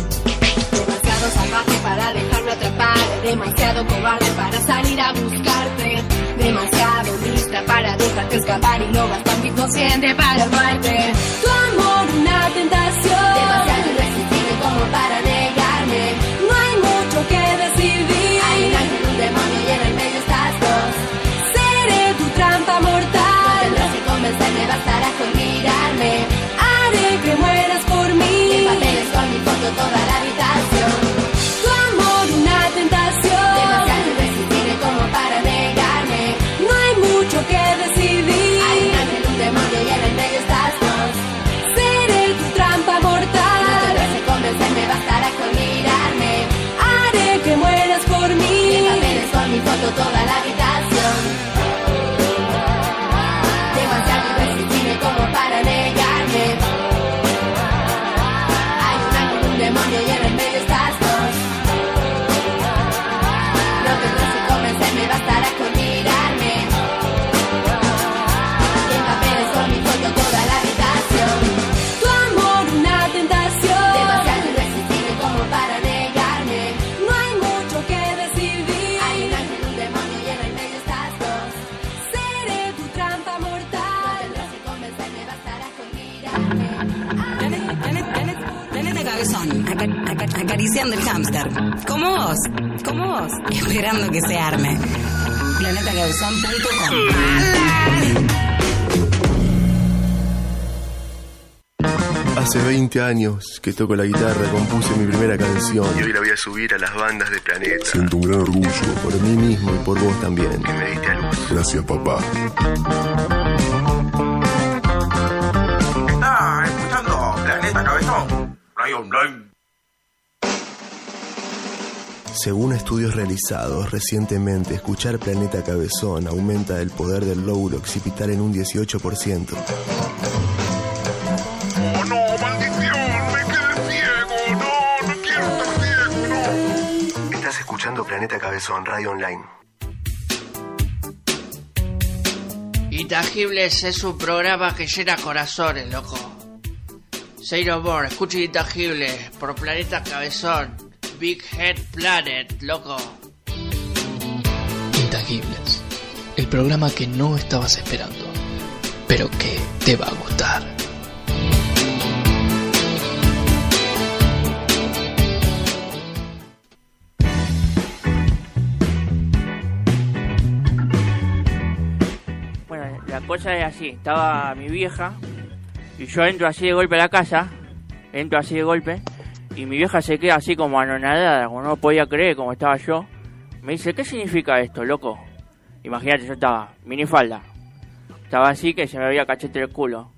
Demasiado salvaje para dejarme atrapar, demasiado cobarde para salir a buscarte, demasiado lista para dejarte escapar y no bastante inconsciente para amarte. Tu amor, una tentación. Demasiado para negarme. No hay mucho que decidir. Hay un ángel, un demonio y en el medio estás dos. Seré tu trampa No mortal. tendrás que convencerme, bastará con mirarme. Haré que mueras por Y en mí. papeles con mi foto toda la acariciando el hámster. Como vos, como vos, esperando que se arme. Planetacabezón.com Hace 20 años que toco la guitarra, compuse mi primera canción. Y hoy la voy a subir a las bandas de Planeta. Siento un gran orgullo. Por mí mismo y por vos también. Que me diste a luz. Gracias, papá. Está escuchando Planeta Cabezón. Online. Según estudios realizados recientemente, escuchar Planeta Cabezón aumenta el poder del lóbulo occipital en un 18%. ¡Oh no, maldición! ¡Me quedé ciego! ¡No, no quiero estar ciego! ¡No! Estás escuchando Planeta Cabezón, Radio Online. Intangibles es un programa que llena corazones, loco. Say no more, escucha Intangibles por Planeta Cabezón. Big Head Planet, loco. Intangibles, el programa que no estabas esperando, pero que te va a gustar. Bueno, la cosa es así, estaba mi vieja y yo entro así de golpe a la casa, entro así de golpe y mi vieja se queda así como anonadada, como no podía creer como estaba yo. Me dice, ¿qué significa esto, loco? Imagínate, yo estaba minifalda, estaba así que se me veía cachete el culo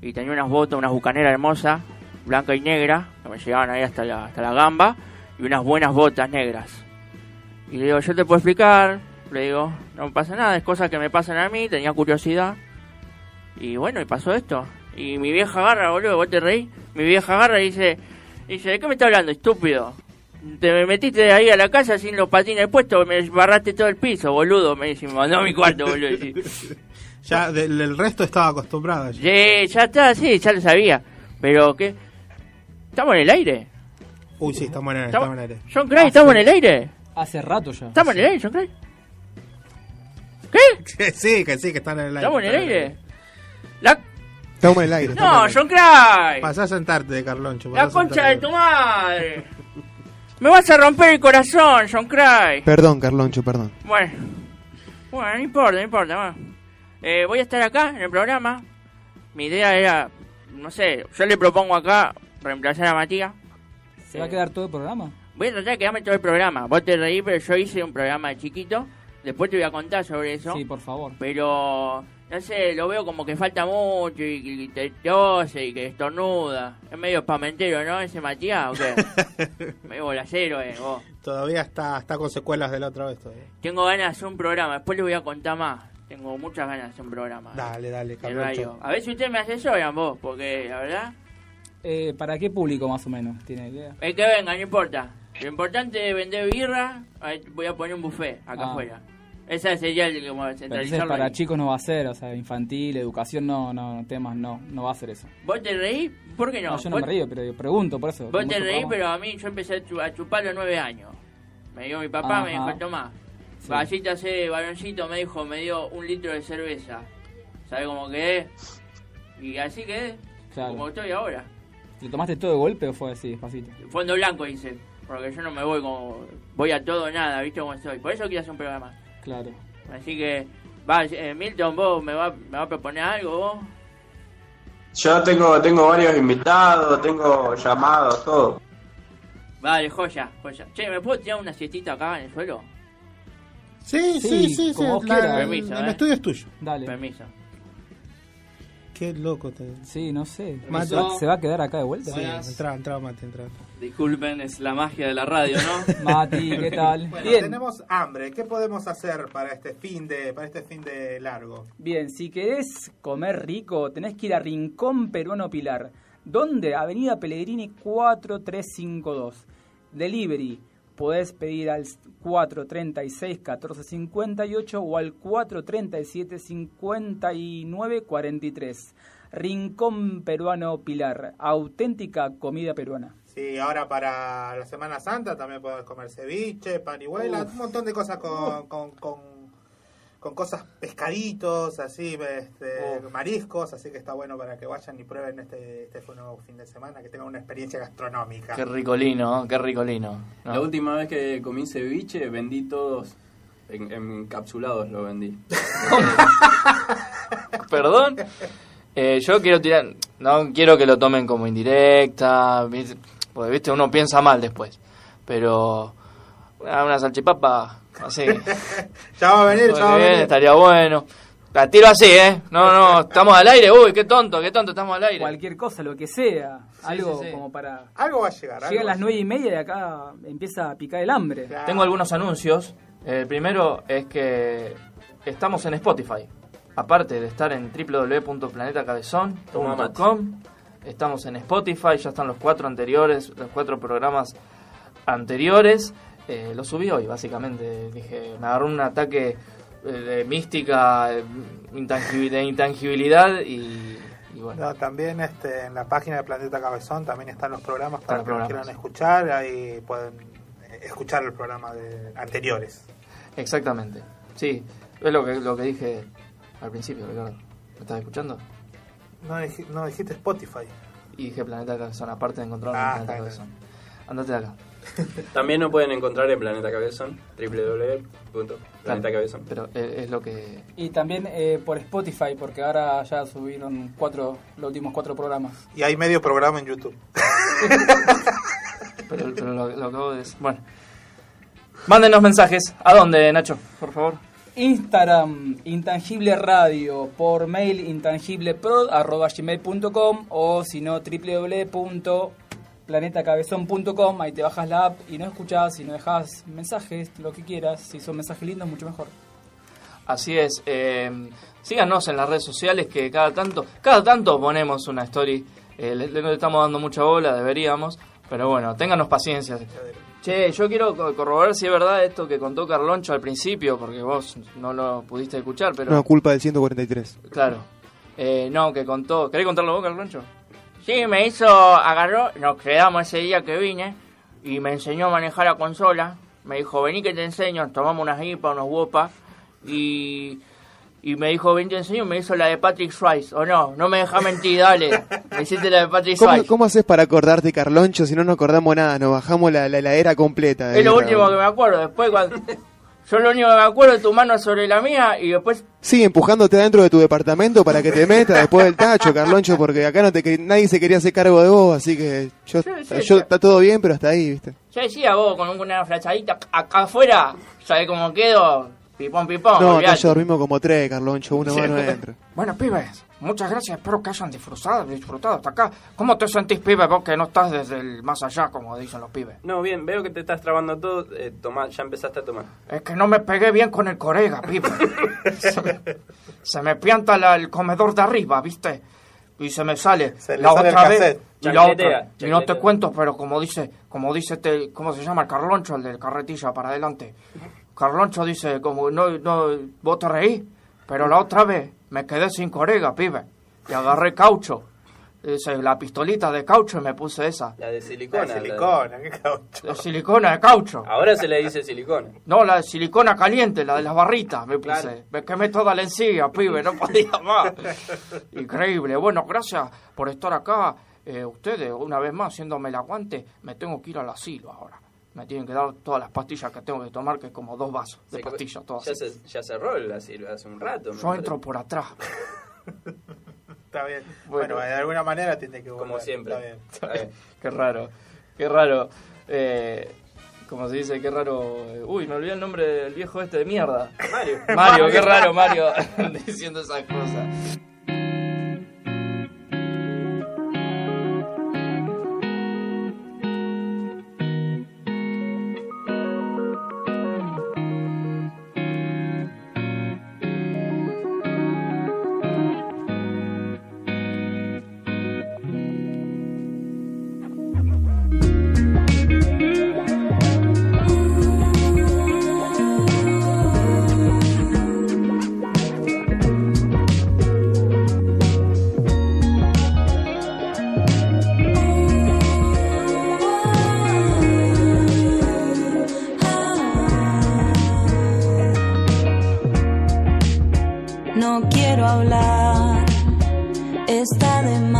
y tenía unas botas, unas bucaneras hermosas, blanca y negra, que me llegaban ahí hasta la, hasta la gamba y unas buenas botas negras. Y le digo, yo te puedo explicar. Le digo, no pasa nada, es cosas que me pasan a mí, tenía curiosidad. Y bueno, y pasó esto. Y mi vieja agarra, boludo, vos te reí. Mi vieja agarra y dice, dice, ¿de qué me está hablando, estúpido? Te metiste ahí a la casa sin los patines puestos, me barraste todo el piso, boludo. Me dice, me mandó a mi cuarto, boludo. Y- Ya del, del resto estaba acostumbrado. ya. Sí, ya está, sí, ya lo sabía. Pero, ¿qué? ¿Estamos en el aire? Uy, sí, estamos en el, Estamos- estamos en el aire. John Cray, ¿estamos en el aire? Hace rato ya. ¿Estamos en el aire, John Cray? Que sí, que sí, que están en el aire. ¿Estamos en el aire? La... En el aire. No, John Cray. Pasá a sentarte, Carloncho. La concha de tu madre. Me vas a romper el corazón, John Cray. Perdón, Carloncho, perdón. Bueno, bueno, no importa, no importa. bueno. Eh, voy a estar acá en el programa. Mi idea era, no sé, yo le propongo acá reemplazar a Matías. ¿Se va a quedar todo el programa? Voy a tratar de quedarme todo el programa. Vos te reí, pero yo hice un programa de chiquito. Después te voy a contar sobre eso. Sí, por favor. Pero, no sé, lo veo como que falta mucho y, y te tose y que estornuda. Es medio espamentero, ¿no? Ese Matías, ¿o qué? medio bolacero, eh, vos. Todavía está, está con secuelas de la otra vez todavía. Tengo ganas de hacer un programa, después les voy a contar más. Tengo muchas ganas de hacer un programa. Dale, dale, radio. A ver si ustedes me asesoran vos, porque la verdad, Eh, ¿Para qué público más o menos? ¿Tiene idea? el que venga, no importa. Lo importante es vender birra, voy a poner un buffet acá Ah. afuera. Esa sería el como centralizarlo. para ahí. chicos no va a ser, o sea, infantil, educación, no, no, temas no, no va a ser eso. ¿Vos te reí? ¿Por qué no? No, yo no ¿Vos- me río, pero pregunto por eso. Vos te reí, programa. pero a mí yo empecé a, chu- a chupar a los nueve años. Me dio mi papá, me dijo, tomá. Sí. Vasita ese varoncito me dijo, me dio un litro de cerveza. ¿Sabes cómo quedé? Y así quedé, Claro. como estoy ahora. ¿Lo tomaste todo de golpe o fue así, despacito? Fondo blanco hice, porque yo no me voy como... Voy a todo nada, ¿viste cómo estoy? Por eso quiero hacer un programa. Claro. Así que, va, eh, Milton, vos me va, me va a proponer algo, vos. Yo tengo, tengo varios invitados, tengo llamados, todo. Vale, joya, joya. Che, ¿me puedo tirar una siestita acá en el suelo? Sí, sí, Sí, sí. sí, como vos la- quieras. Permiso, el eh. estudio es tuyo. Dale. Permiso. Qué loco te. Sí, no sé. Mate. ¿Se va, a quedar acá de vuelta? Sí, entra, entra, mate, entra. Disculpen, es la magia de la radio, ¿no? Mati, ¿qué tal? Bueno, Bien. tenemos hambre. ¿Qué podemos hacer para este fin de para este fin de largo? Bien, si querés comer rico, tenés que ir a Rincón Peruano Pilar. ¿Dónde? Avenida Pellegrini 4352. Delivery. Podés pedir al 436-1458 o al 437-5943. Rincón Peruano Pilar. Auténtica comida peruana. Sí, ahora para la Semana Santa también podemos comer ceviche, panihuela, Uf. un montón de cosas con, con, con, con cosas pescaditos, así, este, mariscos, así que está bueno para que vayan y prueben este, este nuevo fin de semana, que tengan una experiencia gastronómica. Qué ricolino, qué ricolino. ¿no? La última vez que comí ceviche vendí todos en, encapsulados, lo vendí. Perdón. Eh, yo quiero tirar, no quiero que lo tomen como indirecta, ¿viste? porque viste uno piensa mal después. Pero una salchipapa así. Ya va a venir, ya va a venir. estaría bueno. La tiro así, ¿eh? No, no, estamos al aire, uy, qué tonto, qué tonto, estamos al aire. Cualquier cosa, lo que sea. algo sí, sí. como para... Algo va a llegar. Llegan las nueve y media y acá empieza a picar el hambre. Tengo algunos anuncios. El primero es que estamos en Spotify. Aparte de estar en www.planetacabezón.com, estamos en Spotify, ya están los cuatro anteriores, los cuatro programas anteriores. Eh, lo subí hoy, básicamente. Dije, me agarró un ataque eh, de mística, eh, de intangibilidad y, y bueno. No, también este, en la página de Planeta Cabezón también están los programas para los que los programas. quieran escuchar, ahí pueden eh, escuchar el programa de anteriores. Exactamente. Sí, es lo que, lo que dije al principio, Ricardo. ¿Me estás escuchando? No, no dijiste Spotify. Y dije Planeta Cabezón, aparte de encontrarlo Ah, Planeta Cabezón. Andate de acá. También nos pueden encontrar en Planeta Cabezón, www.planetacabezón. Pero eh, es lo que... Y también eh, por Spotify, porque ahora ya subieron cuatro, los últimos cuatro programas. Y hay medio programa en YouTube. Pero, pero lo, lo acabo de decir. Bueno. Mándenos mensajes. ¿A dónde, Nacho? Por favor. Instagram, Intangible Radio, por mail intangiblepro.gmail.com o si no, www.planetacabezón.com, ahí te bajas la app y no escuchás, si no dejas mensajes, lo que quieras, si son mensajes lindos, mucho mejor. Así es. eh, síganos en las redes sociales que cada tanto, cada tanto ponemos una story. Eh, le, le estamos dando mucha bola, deberíamos. Pero bueno, ténganos paciencia. Che, yo quiero co- corroborar si es verdad esto que contó Carloncho al principio, porque vos no lo pudiste escuchar, pero... No, culpa del 143. Claro. Eh, no, que contó... ¿Querés contarlo vos, Carloncho? Sí, me hizo, agarró, nos quedamos ese día que vine y me enseñó a manejar la consola. Me dijo, vení que te enseño, tomamos unas IPA, unos WOPA y, y me dijo, vení te enseño, me hizo la de Patrick Swayze. O no, no me deja mentir, dale. Me hiciste la de Patrick ¿Cómo, Swayze. cómo haces para acordarte, Carloncho, si no nos acordamos nada? Nos bajamos la, la heladera completa. de Es lo último que me acuerdo. Después cuando... Yo lo único que me acuerdo es tu mano sobre la mía y después Sí, empujándote dentro de tu departamento para que te metas después del tacho, Carloncho, porque acá no te nadie se quería hacer cargo de vos, así que yo, sí, yo sí. está todo bien, pero hasta ahí, ¿viste? yo decía vos con una flachadita acá afuera, ¿sabés cómo quedo? Pipón, pipón, No, acá dormimos como tres, Carloncho, uno más no entra. Bueno, pibes, muchas gracias. Espero que hayan disfrutado, disfrutado hasta acá. ¿Cómo te sentís, pibe, vos que no estás desde el más allá, como dicen los pibes? No, bien, veo que te estás trabando todo. Eh, tomá, ya empezaste a tomar. Es que no me pegué bien con el corega, pibe. se, me, se me pianta la- el comedor de arriba, ¿viste? Y se me sale Se la sale otra vez y la otra. Y no te cuento, pero como dice, como dice este, ¿cómo se llama? El Carloncho, el del carretilla para adelante. Carloncho dice, como, no, no, vos te reí, pero la otra vez me quedé sin corega, pibe. Y agarré caucho. La pistolita de caucho y me puse esa. La de silicona. La la- silicona, qué caucho. De silicona de caucho. Ahora se le dice silicona. No, la de silicona caliente, la de las barritas, me puse. Claro. Me quemé toda la encía, pibe, no podía más. Increíble. Bueno, gracias por estar acá. Eh, ustedes, una vez más, haciéndome el aguante, me tengo que ir al asilo ahora. Me tienen que dar todas las pastillas que tengo que tomar, que es como dos vasos de pastillas, todas. Ya, se, ya cerró el asilo hace un rato. Yo parece. entro por atrás. Está bien. Bueno, de alguna manera tiene que volver. Como siempre. Está bien. Está bien. Qué raro, qué raro. Eh, como se dice, qué raro. Uy, me olvidé el nombre del viejo este de mierda. Mario. Mario, qué raro Mario diciendo esas cosas. Hablar, está de más.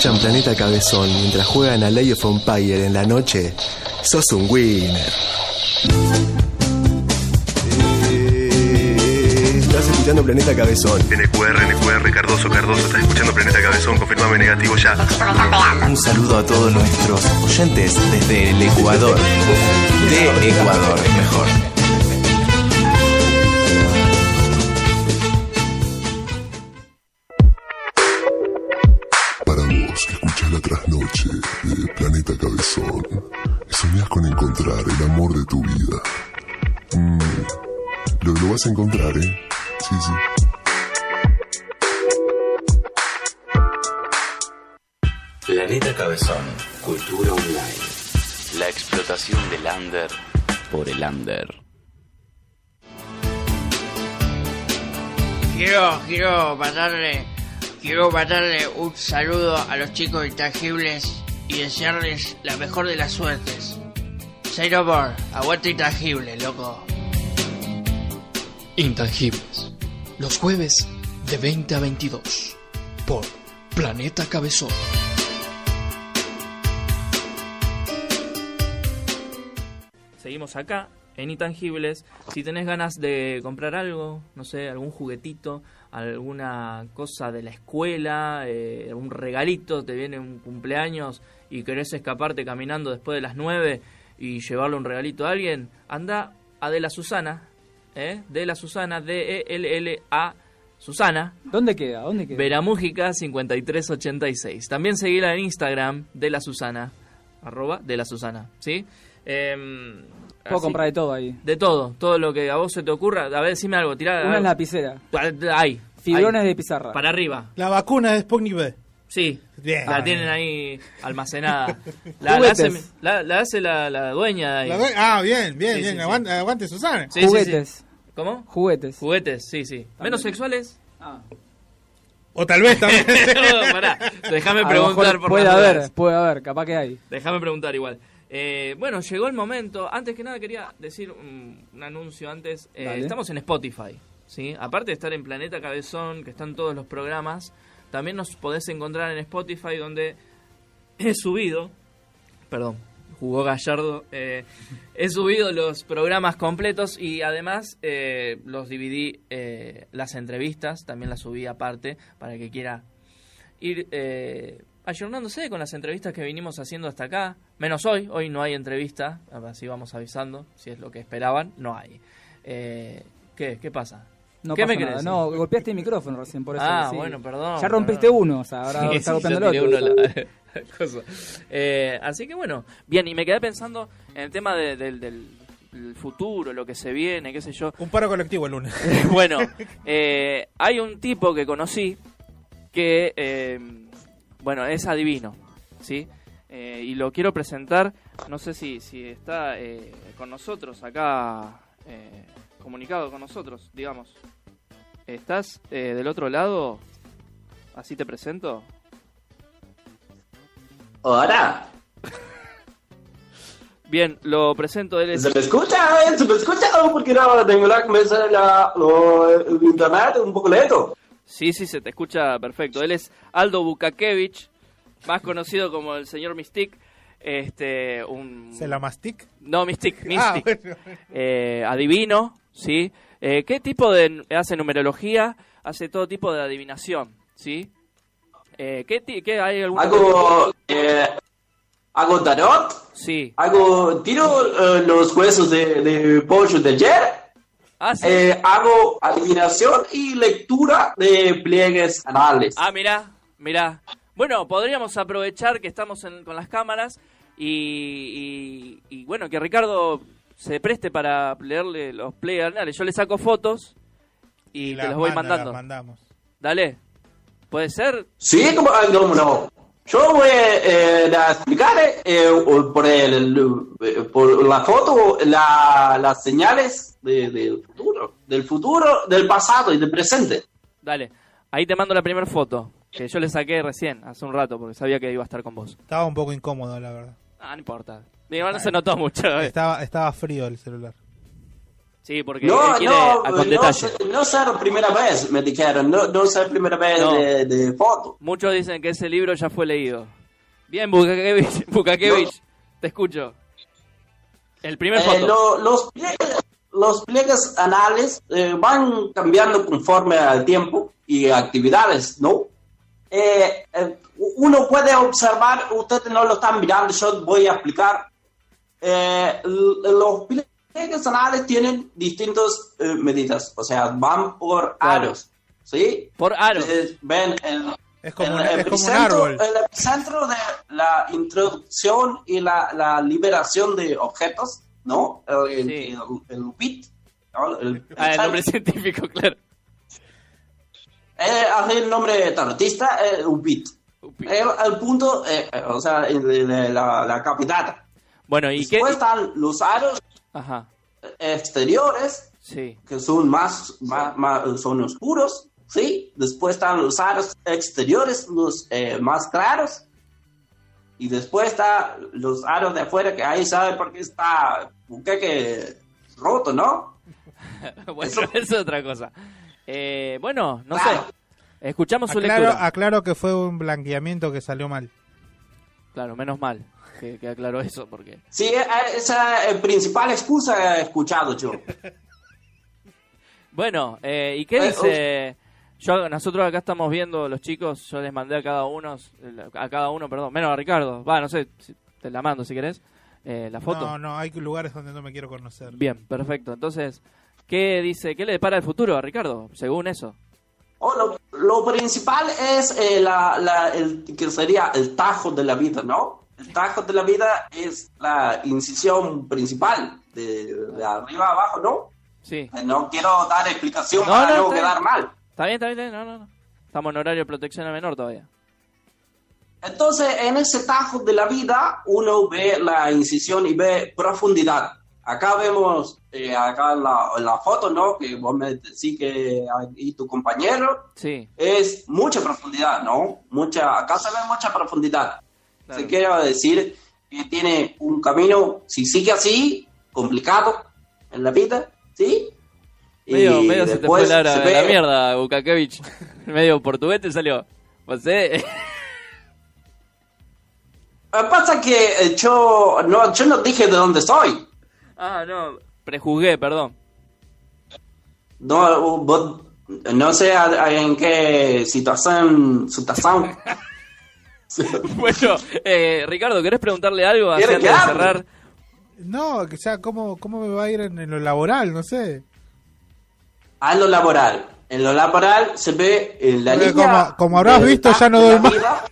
Escuchan Planeta Cabezón mientras juegan a Lay of Empire en la noche, sos un winner. Eh, Estás escuchando Planeta Cabezón. NQR, NQR, Cardoso, Cardoso, estás escuchando Planeta Cabezón, confirmame negativo ya. Un saludo a todos nuestros oyentes desde el Ecuador. De Ecuador, es mejor. Quiero, quiero mandarle, quiero mandarle un saludo a los chicos intangibles y desearles la mejor de las suertes. Say no more, aguante intangible, loco. Intangibles. Los jueves de 20 a 22. Por Planeta Cabezón. Seguimos acá en Intangibles. Si tenés ganas de comprar algo, no sé, algún juguetito, alguna cosa de la escuela, eh, algún regalito, te viene un cumpleaños y querés escaparte caminando después de las 9 y llevarle un regalito a alguien, anda a De la Susana, ¿eh? De la Susana, D-E-L-L-A Susana. ¿Dónde queda? ¿Dónde queda? Veramújica 5386. También seguila en Instagram de la Susana, arroba de la Susana, ¿sí? Em, Puedo así- comprar de todo ahí. De todo, todo lo que a vos se te ocurra. A ver, decime algo, tirá. Una lapicera. Ahí. Fibrones ahí. de pizarra. Para arriba. La vacuna de Sputnik B. Sí. Bien. La tienen ahí almacenada. La, la hace, la, la hace la, la dueña de ahí. Due- ah, bien, bien, Sí, bien. sí, sí. aguante, Susana. Sí, sí, sí. Juguetes. ¿Cómo? Juguetes. Juguetes, sí, sí. ¿Menos sexuales? O tal vez también. No, pará, déjame preguntar por Puede haber, dudas. puede haber, capaz que hay. Déjame preguntar igual. Eh, bueno, llegó el momento. Antes que nada quería decir un, un anuncio antes. Eh, estamos en Spotify, ¿sí? Aparte de estar en Planeta Cabezón, que están todos los programas, también nos podés encontrar en Spotify donde he subido, perdón, jugó Gallardo, eh, he subido los programas completos y además los dividí las entrevistas, también las subí aparte para el que quiera ir ayornándose con las entrevistas que vinimos haciendo hasta acá. Menos hoy, hoy no hay entrevista, así vamos avisando, si es lo que esperaban, no hay. Eh, ¿Qué? ¿Qué pasa? No ¿Qué pasa me nada. No, golpeaste el micrófono recién, por eso. Ah, sí. bueno, perdón. Ya rompiste perdón. uno, o sea, ahora Sí, está sí, golpeando el otro. uno la- la cosa. Eh, así que bueno, bien, y me quedé pensando en el tema de- del, del- del futuro, lo que se viene, qué sé yo. Un paro colectivo el lunes. bueno, eh, hay un tipo que conocí que, eh, bueno, es adivino. ¿sí? Eh, y lo quiero presentar, no sé si, si está eh, con nosotros acá, eh, comunicado con nosotros, digamos. ¿Estás eh, del otro lado? Así te presento. Ahora, Bien, lo presento. Él es... ¿se me escucha? ¿Se me escucha? Oh, porque no, tengo la, me sale la- lo- el internet un poco lento. Sí, sí, se te escucha perfecto. Él es Aldo Bukakevich, más conocido como el señor Mystic. Este, un... ¿Se la mastic? No, Mystic, Ah, Mystic. bueno. Eh, adivino, ¿sí? Eh, ¿Qué tipo de... hace numerología? Hace todo tipo de adivinación, ¿sí? Eh, ¿qué, hay algún... Hago, eh, hago tarot, Sí. hago, tiro eh, los huesos de, de pollo de ayer, Ah, sí. eh, hago adivinación y lectura de pliegues anales. Ah, mirá, mirá. Bueno, podríamos aprovechar que estamos en- con las cámaras y, y- y, bueno, que Ricardo se preste para leerle los play anales. Yo le saco fotos y, te las los voy manda, mandando. las mandamos. Dale. ¿Puede ser? Sí, como, cómo no. Yo voy eh, a explicar eh, por, el, por la foto la- las señales de- del futuro, del futuro, del pasado y del presente. Dale. Ahí te mando la primera foto, que yo le saqué recién, hace un rato, porque sabía que iba a estar con vos. Estaba un poco incómodo, la verdad. Ah, no importa. Igual no se notó mucho. eh. Estaba, estaba frío el celular. Sí, porque No, él no, a- con no, detalle. sé- no ser primera vez, me dijeron, no, no ser primera vez No. de, de foto. Muchos dicen que ese libro ya fue leído. Bien, Bukakevich, Bukakevich, te escucho. El primer Eh, foto. lo- los, pliegues, los pliegues anales eh, van cambiando conforme al tiempo y actividades, ¿no? Eh, eh, uno puede observar, ustedes no lo están mirando, yo voy a explicar. Eh, los pliegues anales tienen distintas eh, medidas, o sea, van por aros, ¿sí? Por aros. Eh, ven, el, Es como, el un, es como un epicentro, árbol. el epicentro de la introducción y la, la liberación de objetos, ¿no? El, el, el bit, ¿no? El- Ah, el nombre científico, claro. eh, hace el nombre tarotista, eh, Ubit. El, el punto, eh, eh, o sea, el- el- la, la capital. Bueno, ¿y qué? Después están los aros Ajá, exteriores, sí. que son más, más, más- son oscuros, ¿sí? Después están los aros exteriores, los eh, más claros. Y después está los aros de afuera, que ahí sabe por qué está un queque roto, ¿no? bueno, eso es otra cosa. Eh, bueno, no sé. Escuchamos su Aclaro, lectura. aclaro que fue un blanqueamiento que salió mal. Claro, menos mal que, que aclaró eso, porque... Sí, eh, esa es la principal excusa que he escuchado yo. Bueno, eh, ¿y qué Eh, dice? Yo, nosotros acá estamos viendo los chicos, yo les mandé a cada uno, a cada uno, perdón, menos a Ricardo. Va, no sé, si- te la mando si querés, eh, la foto. No, no, hay lugares donde no me quiero conocer. Bien, perfecto. Entonces, ¿qué dice? ¿Qué le depara el futuro a Ricardo, según eso? Oh, lo, lo principal es eh, la, la- el, que sería el tajo de la vida, ¿no? El tajo de la vida es la incisión principal, de, de arriba a abajo, ¿no? Sí. No quiero dar explicación No, para no, quedar bien. mal. ¿Está bien, está bien? está bien? No, no, no. Estamos en horario de protección a menor todavía. Entonces, en ese tajo de la vida, uno ve la incisión y ve profundidad. Acá vemos, eh, acá en la, en la foto, ¿no? Que vos me decís que ahí tu compañero, Sí. es mucha profundidad, ¿no? Mucha, acá se ve mucha profundidad. Claro. Se quiere decir que tiene un camino, si sigue así, complicado en la vida, ¿sí? Y Medio, medio se te fue la, la ve- mierda, Bukakevich. medio portugués te salió. Pues, eh, pasa que eh, yo no, yo no dije de dónde soy. ah, no. Prejuzgué, perdón. No, vos- no sé a- a- en qué situación, situación. bueno, eh, Ricardo, ¿querés preguntarle algo así ¿Quiere antes de cerrar? No, que ya, ¿cómo, ¿cómo me va a ir en, en lo laboral? No sé. A lo laboral. En lo laboral se ve en la Porque línea. como, como habrás visto, ya no doy la más.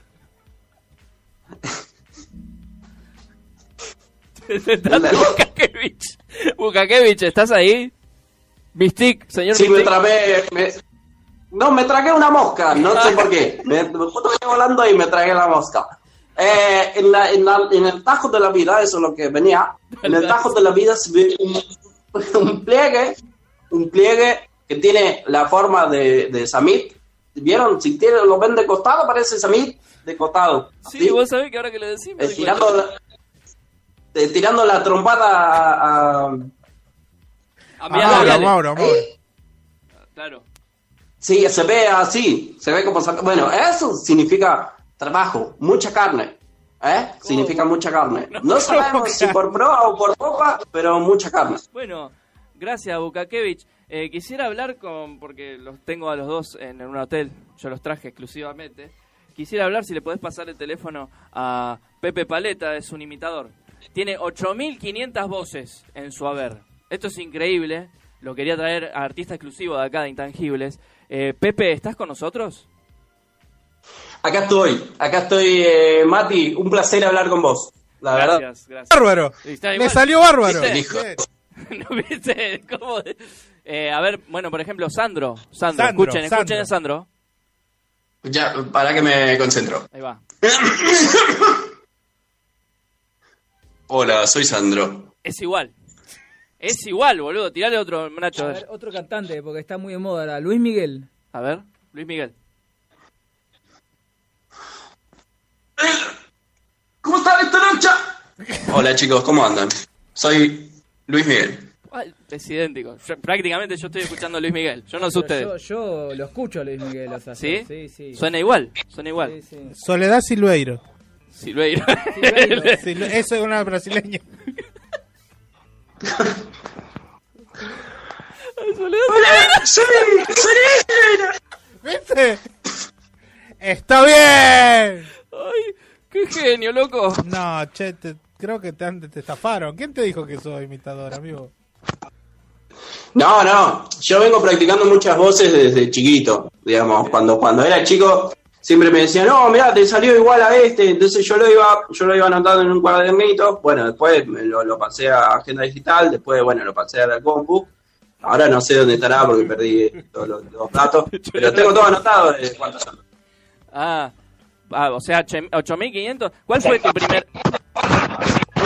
Bukakevich. Bukakevich, ¿estás ahí? Mystic, señor Sí, me Mystic. trabé. me- No, me tragué una mosca, no sé por qué. Me, me justo venía volando y me tragué la mosca. Eh, en, la- en la- en el tajo de la vida, eso es lo que venía. En el tajo de la vida se ve un, un pliegue, un pliegue que tiene la forma de, de Samit. ¿Vieron? Si tiene, lo ven de costado, parece Samit de costado. Sí, vos sabés que ahora que decís me Eh, tirando, la, eh, tirando la trompada a, a- A Miala Mauro, Viale. Mauro, Mauro. Claro. Sí, se ve así, se ve como... Bueno, eso significa trabajo, mucha carne. ¿Eh? Significa mucha carne. No sabemos si por pro o por popa, pero mucha carne. Bueno, gracias Bukakevich. Eh, quisiera hablar con, porque los tengo a los dos en un hotel, yo los traje exclusivamente. Quisiera hablar si le podés pasar el teléfono a Pepe Paleta, es un imitador. Tiene 8.500 voces en su haber. Esto es increíble. Lo quería traer a artista exclusivo de acá de Intangibles. Eh, Pepe, ¿estás con nosotros? Acá estoy, acá estoy, eh, Mati, un placer hablar con vos. La verdad. Gracias. Bárbaro. Me salió bárbaro. ¿Viste? ¿No viste? ¿Cómo? Eh, a ver, bueno, por ejemplo, Sandro. Sandro, Sandro, escuchen, escuchen Sandro. a Sandro. Ya, para que me concentro. Ahí va. Hola, soy Sandro. Es igual. Es igual, boludo. Tirale otro, Nacho. A ver, otro cantante, porque está muy de moda ahora. Luis Miguel. A ver, Luis Miguel. ¿Cómo están esta noche? Hola chicos, ¿cómo andan? Soy Luis Miguel. Es idéntico. Yo- prácticamente yo estoy escuchando a Luis Miguel. Yo no sé ustedes. Yo, yo lo escucho a Luis Miguel. O sea, ¿Sí? Sí, sí. Suena igual, suena igual. Sí, sí. Soledad Silveiro. Silveiro. Sil- Eso es una brasileña. ¡Sí! ¿Viste? Está bien. Ay, qué genio, loco. No, che, te- creo que te, han- te estafaron. ¿Quién te dijo que soy imitador, amigo? No, no, yo vengo practicando muchas voces desde chiquito, digamos, cuando, cuando era chico siempre me decían, no, mira, te salió igual a este, entonces yo lo iba, yo lo iba anotando en un cuadernito, bueno, después me lo, lo pasé a agenda digital, después, bueno, lo pasé a la compu, ahora no sé dónde estará porque perdí todos los, los datos, pero tengo todo anotado de cuántos son. Ah, ah, o sea, ocho- 8500. ¿Cuál fue tu primer.?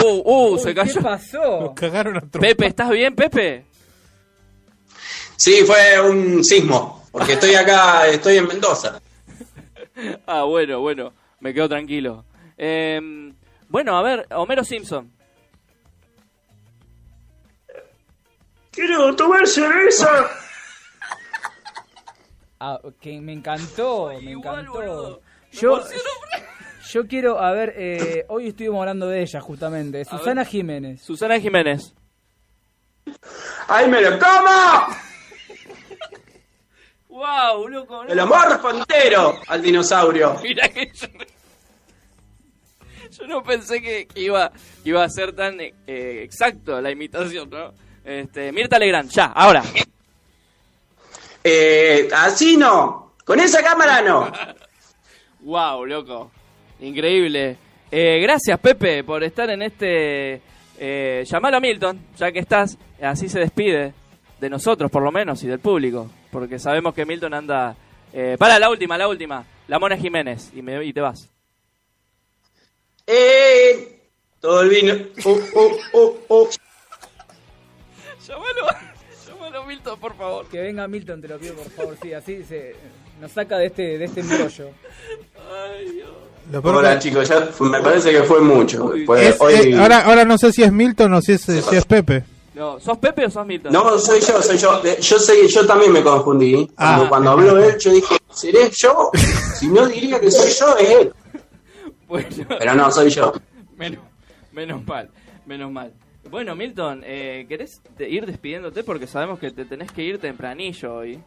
Uh, uh, se cayó. ¿Qué pasó? Cagaron a Pepe, ¿estás bien, Pepe? Sí, fue un sismo, porque estoy acá, estoy en Mendoza. Ah, bueno, bueno, me quedo tranquilo. Eh, bueno, a ver, Homero Simpson. Quiero tomar cerveza. Ah, que me encantó, me encantó. Yo, yo quiero, a ver, eh, hoy estuvimos hablando de ella justamente, Susana Jiménez. Susana Jiménez. ¡Ay, me lo como! ¡Wow, loco! El amor entero al dinosaurio. Mira que yo, yo no pensé que, que iba, que iba a ser tan eh, exacto la imitación, ¿no? Este, Mirta Legrand, ya, ahora. Eh, así no. Con esa cámara no. Wow, loco. Increíble. Eh, gracias, Pepe, por estar en este. Eh, llamalo a Milton, ya que estás. Así se despide de nosotros, por lo menos, y del público. Porque sabemos que Milton anda. Eh, para la última, la última. La Mona Jiménez. Y, me, y te vas. Eh, todo el vino. Uh, uh, uh, uh. Llamalo, llamalo Milton, por favor. Que venga Milton, te lo pido por favor, sí, así se nos saca de este, de este embrollo. Ay, Dios. Hola que- chicos, ya fue- me parece que fue mucho. Fue- Es- hoy- ahora, ahora no sé si es Milton o si es, si es Pepe. No, ¿Sos Pepe o sos Milton? No, soy yo, soy yo. Eh, Yo sé, yo también me confundí. Cuando, Ah. cuando habló él, yo dije, ¿seré yo? Si no diría que soy yo, es él. Bueno. Pero no, soy yo. Menos, menos mal, menos mal. Bueno, Milton, eh, ¿querés ir despidiéndote? Porque sabemos que te tenés que ir tempranillo hoy.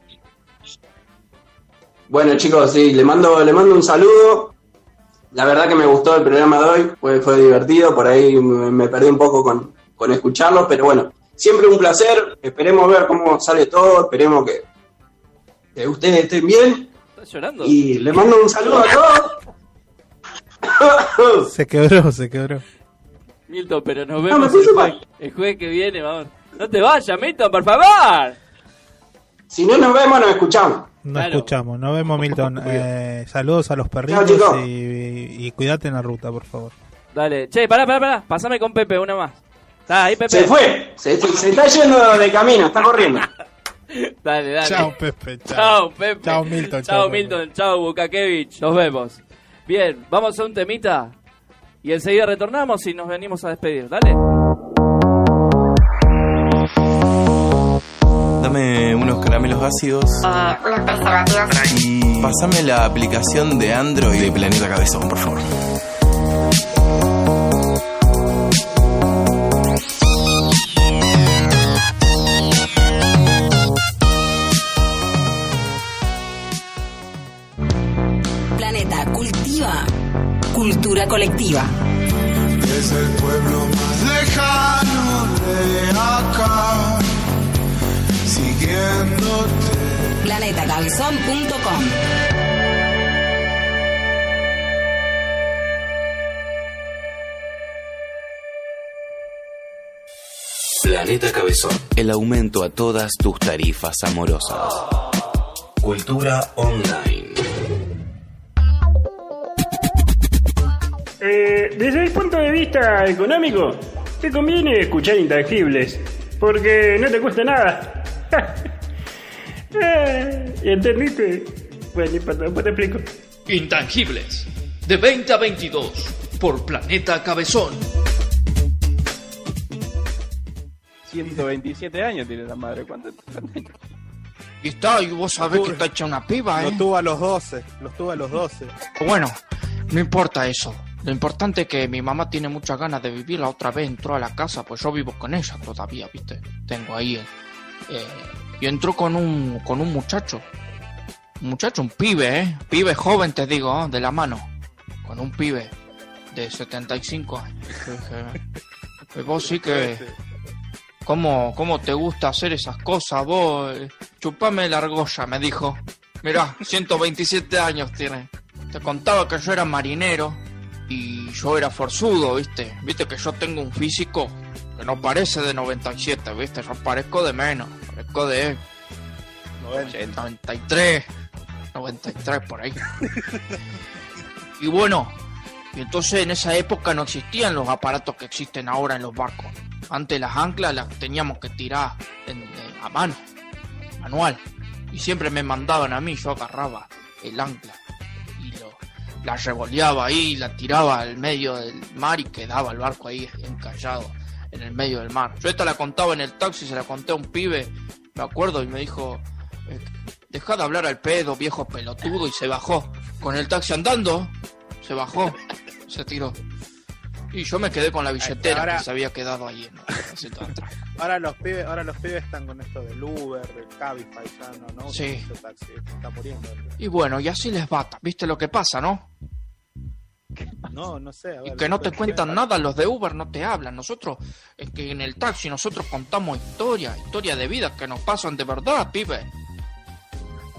Bueno chicos, sí, le mando, le mando un saludo. La verdad que me gustó el programa de hoy, fue, fue divertido, por ahí me, me perdí un poco con, con escucharlos, pero bueno, siempre un placer, esperemos ver cómo sale todo, esperemos que, que ustedes estén bien ¿Estás llorando? y le mando un saludo a todos. Se quebró, se quebró. Milton, pero nos vemos puse el, jueves, el jueves que viene, vamos. No te vayas, Milton, por favor. Si no nos vemos, nos escuchamos. No escuchamos, nos vemos Milton. Eh, saludos a los perritos Chao, chicos. y, y cuídate en la ruta, por favor. Dale. Che, pará, pará, pará. Pasame con Pepe, una más. Está ahí, Pepe. Se fue, se, se está yendo de camino, está corriendo. Dale, dale. Chao, Pepe. Chao. Pepe. Chao, Milton. Chao, Milton. Chao, Bukakevich. Nos vemos. Bien, vamos a un temita. Y enseguida retornamos y nos venimos a despedir. Dale. Dame unos caramelos ácidos. Y pasame la aplicación de Android de Planeta Cabezón, por favor. Cultura colectiva. Es el pueblo más lejano de acá, siguiéndote. Planetacabezón.com Planeta Cabezón. El aumento a todas tus tarifas amorosas. Cultura online. Eh, desde el punto de vista económico, te conviene escuchar intangibles, porque no te cuesta nada. Eh, ¿Entendiste? Bueno, después te explico. Intangibles. De 20 a 22. Por Planeta Cabezón. 127 años tiene la madre. ¿Cuánto? Y está, y vos sabés que está hecha una piba, ¿eh? Los tuvo a los 12. Los tuvo a los 12. Bueno, no importa eso. Lo importante es que mi mamá tiene muchas ganas de vivir. La otra vez entró a la casa, pues yo vivo con ella todavía, ¿viste? Tengo ahí. eh, eh, y entró con un, con un muchacho. Un muchacho, un pibe, ¿eh? Pibe joven, te digo, ¿eh? de la mano. Con un pibe de 75 años. Yo dije, "Pues vos sí que... ¿Cómo, ¿Cómo te gusta hacer esas cosas vos? Eh, Chupame la argolla, me dijo. Mirá, 127 años tiene. Te contaba que yo era marinero y yo era forzudo, ¿viste? Viste que yo tengo un físico que no parece de 97, ¿viste? Yo parezco de menos, parezco de 93, 93 por ahí. y bueno, y entonces en esa época no existían los aparatos que existen ahora en los barcos. Antes las anclas las teníamos que tirar en- en- a mano, manual. Y siempre me mandaban a mí, yo agarraba el ancla la revoleaba ahí, la tiraba al medio del mar y quedaba el barco ahí encallado en el medio del mar. Yo esta la contaba en el taxi, se la conté a un pibe, me acuerdo, y me dijo, eh, deja de hablar al pedo, viejo pelotudo, y se bajó. Con el taxi andando, se bajó, se tiró. Y yo me quedé con la billetera Ahora- que se había quedado ahí en el atrás. Ahora los pibes, ahora los pibes están con esto del Uber, del Cabify, ya no, Sí. taxi, está muriendo. Y bueno, y así les bata, ¿viste lo que pasa, no? No, no sé. a Y que no te ¿qué cuentan nada, los de Uber no te hablan. Nosotros, es que en el taxi nosotros contamos historias, historias de vida que nos pasan de verdad, pibe.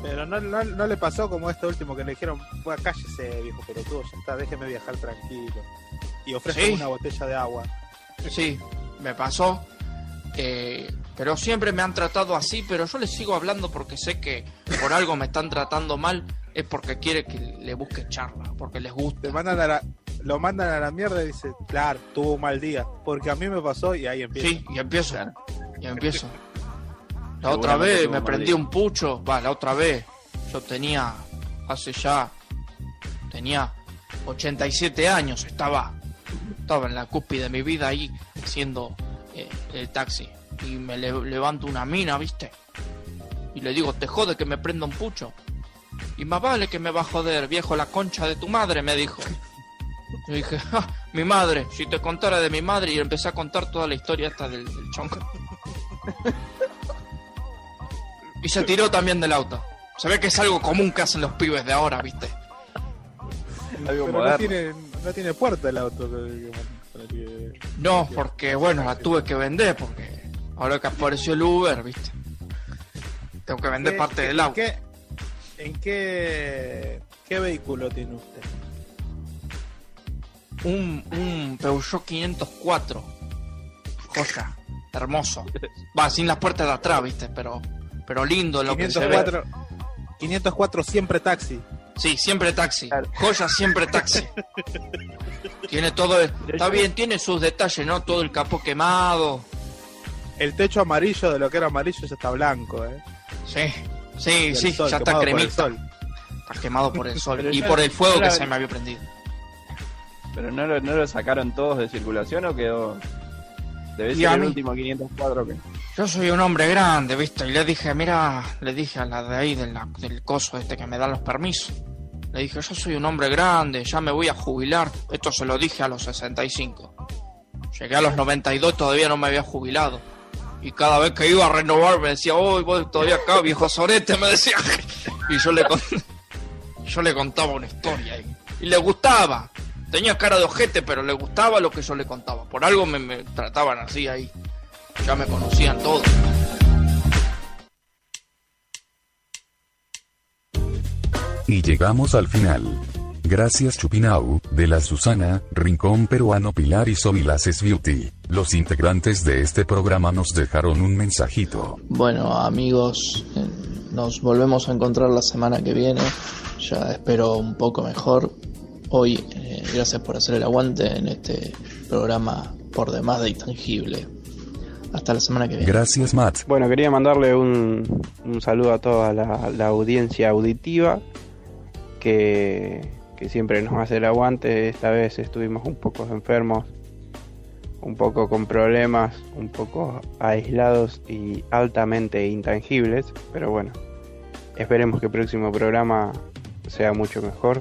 Pero no, no, no le pasó como este último que le dijeron, "Buah, cállese, viejo pelotudo, ya está, déjeme viajar tranquilo. Y ofrece Sí. una botella de agua. Sí, me pasó. eh, pero siempre me han tratado así, pero yo les sigo hablando porque sé que por algo me están tratando mal, es porque quiere que le busque charla, porque les gusta. Te mandan a la, lo mandan a la mierda y dice, claro, tuvo un mal día. Porque a mí me pasó y ahí empieza. Sí, y empiezo. Y empiezo. La otra vez me prendí día. un pucho, va, la otra vez yo tenía, hace ya, tenía 87 años, estaba, estaba en la cúspide de mi vida ahí haciendo eh, el taxi y me le- levanto una mina, ¿viste? Y le digo, te jode que me prenda un pucho. Y más vale que me va a joder, viejo, la concha de tu madre, me dijo. Yo dije, "Ja, mi madre, si te contara de mi madre y empecé a contar toda la historia esta del, del chonco. Y se tiró también del auto. Se ve que es algo común que hacen los pibes de ahora, ¿viste? Pero no tiene, no tiene puerta el auto. que- para que- No, porque bueno, la tuve que vender porque ahora que apareció el Uber, ¿viste? Tengo que vender ¿Qué- parte del auto. ¿qué- ¿En qué, qué vehículo tiene usted? Un, un Peugeot 504. Joya. Hermoso. Va, sin las puertas de atrás, ¿viste? Pero, pero lindo lo que se ve. 504, 504 siempre taxi. Sí, siempre taxi. Joya siempre taxi. Tiene todo. el- Está bien, tiene sus detalles, ¿no? Todo el capó quemado. El techo amarillo de lo que era amarillo ya está blanco, ¿eh? Sí, sí, sí, sol, ya está quemado por el cremita. sol. Está quemado por el sol y por el fuego que se me había prendido. ¿Pero no lo, no lo sacaron todos de circulación o quedó...? Debe Y ser a el mí- último 504 que... Yo soy un hombre grande, ¿viste? Y le dije, mira, le dije a la de ahí de la- del coso este que me da los permisos. Le dije, yo soy un hombre grande, ya me voy a jubilar. Esto se lo dije a los 65. Llegué a los 92 y todavía no me había jubilado. Y cada vez que iba a renovar me decía, oh, vos todavía acá, viejo sorete, me decía. Y yo le, con- yo le contaba una historia. Y, y le gustaba. Tenía cara de ojete, pero le gustaba lo que yo le contaba. Por algo me, me trataban así ahí. Ya me conocían todos. Y llegamos al final. Gracias Chupinau, de la Susana, Rincón Peruano Pilar y Sobilaces Beauty. Los integrantes de este programa nos dejaron un mensajito. Bueno, amigos, eh, nos volvemos a encontrar la semana que viene. Ya espero un poco mejor. Hoy, eh, gracias por hacer el aguante en este programa por demás de intangible. Hasta la semana que viene. Gracias Matt. Bueno, quería mandarle un, un saludo a toda la, la audiencia auditiva que, que siempre nos hace el aguante. Esta vez estuvimos un poco enfermos, un poco con problemas, un poco aislados y altamente intangibles. Pero bueno, esperemos que el próximo programa sea mucho mejor.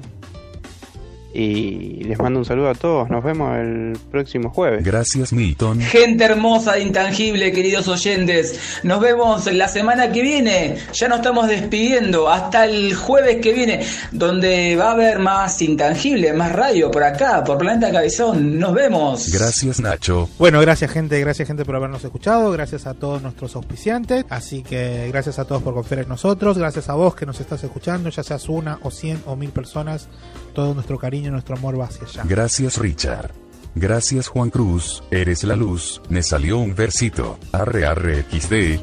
Y les mando un saludo a todos. Nos vemos el próximo jueves. Gracias Milton. Gente hermosa de Intangible, queridos oyentes. Nos vemos la semana que viene. Ya nos estamos despidiendo. Hasta el jueves que viene, donde va a haber más Intangible, más radio por acá, por Planeta Cabezón. Nos vemos. Gracias Nacho. Bueno, gracias gente, gracias gente por habernos escuchado, gracias a todos nuestros auspiciantes, así que gracias a todos por confiar en nosotros, gracias a vos que nos estás escuchando, ya seas una o cien o mil personas, todo nuestro cariño, nuestro amor va hacia allá. Gracias Richard. Gracias Juan Cruz, eres la luz, me salió un versito. Arre arre XD.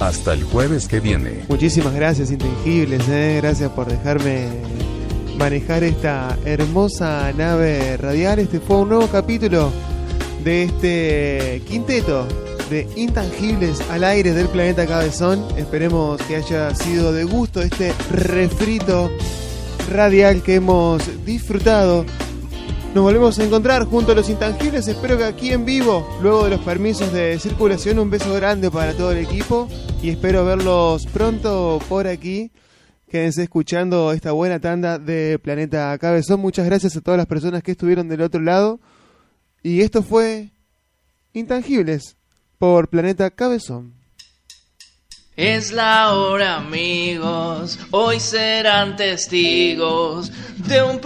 Hasta el jueves que viene. Muchísimas gracias, Intangibles. eh. Gracias por dejarme manejar esta hermosa nave radial. Este fue un nuevo capítulo de este quinteto de Intangibles al aire del planeta Cabezón. Esperemos que haya sido de gusto este refrito radial que hemos disfrutado. Nos volvemos a encontrar junto a los intangibles, espero que aquí en vivo, luego de los permisos de circulación, un beso grande para todo el equipo y espero verlos pronto por aquí. Quédense escuchando esta buena tanda de Planeta Cabezón. Muchas gracias a todas las personas que estuvieron del otro lado. Y esto fue Intangibles por Planeta Cabezón. Es la hora, amigos. Hoy serán testigos de un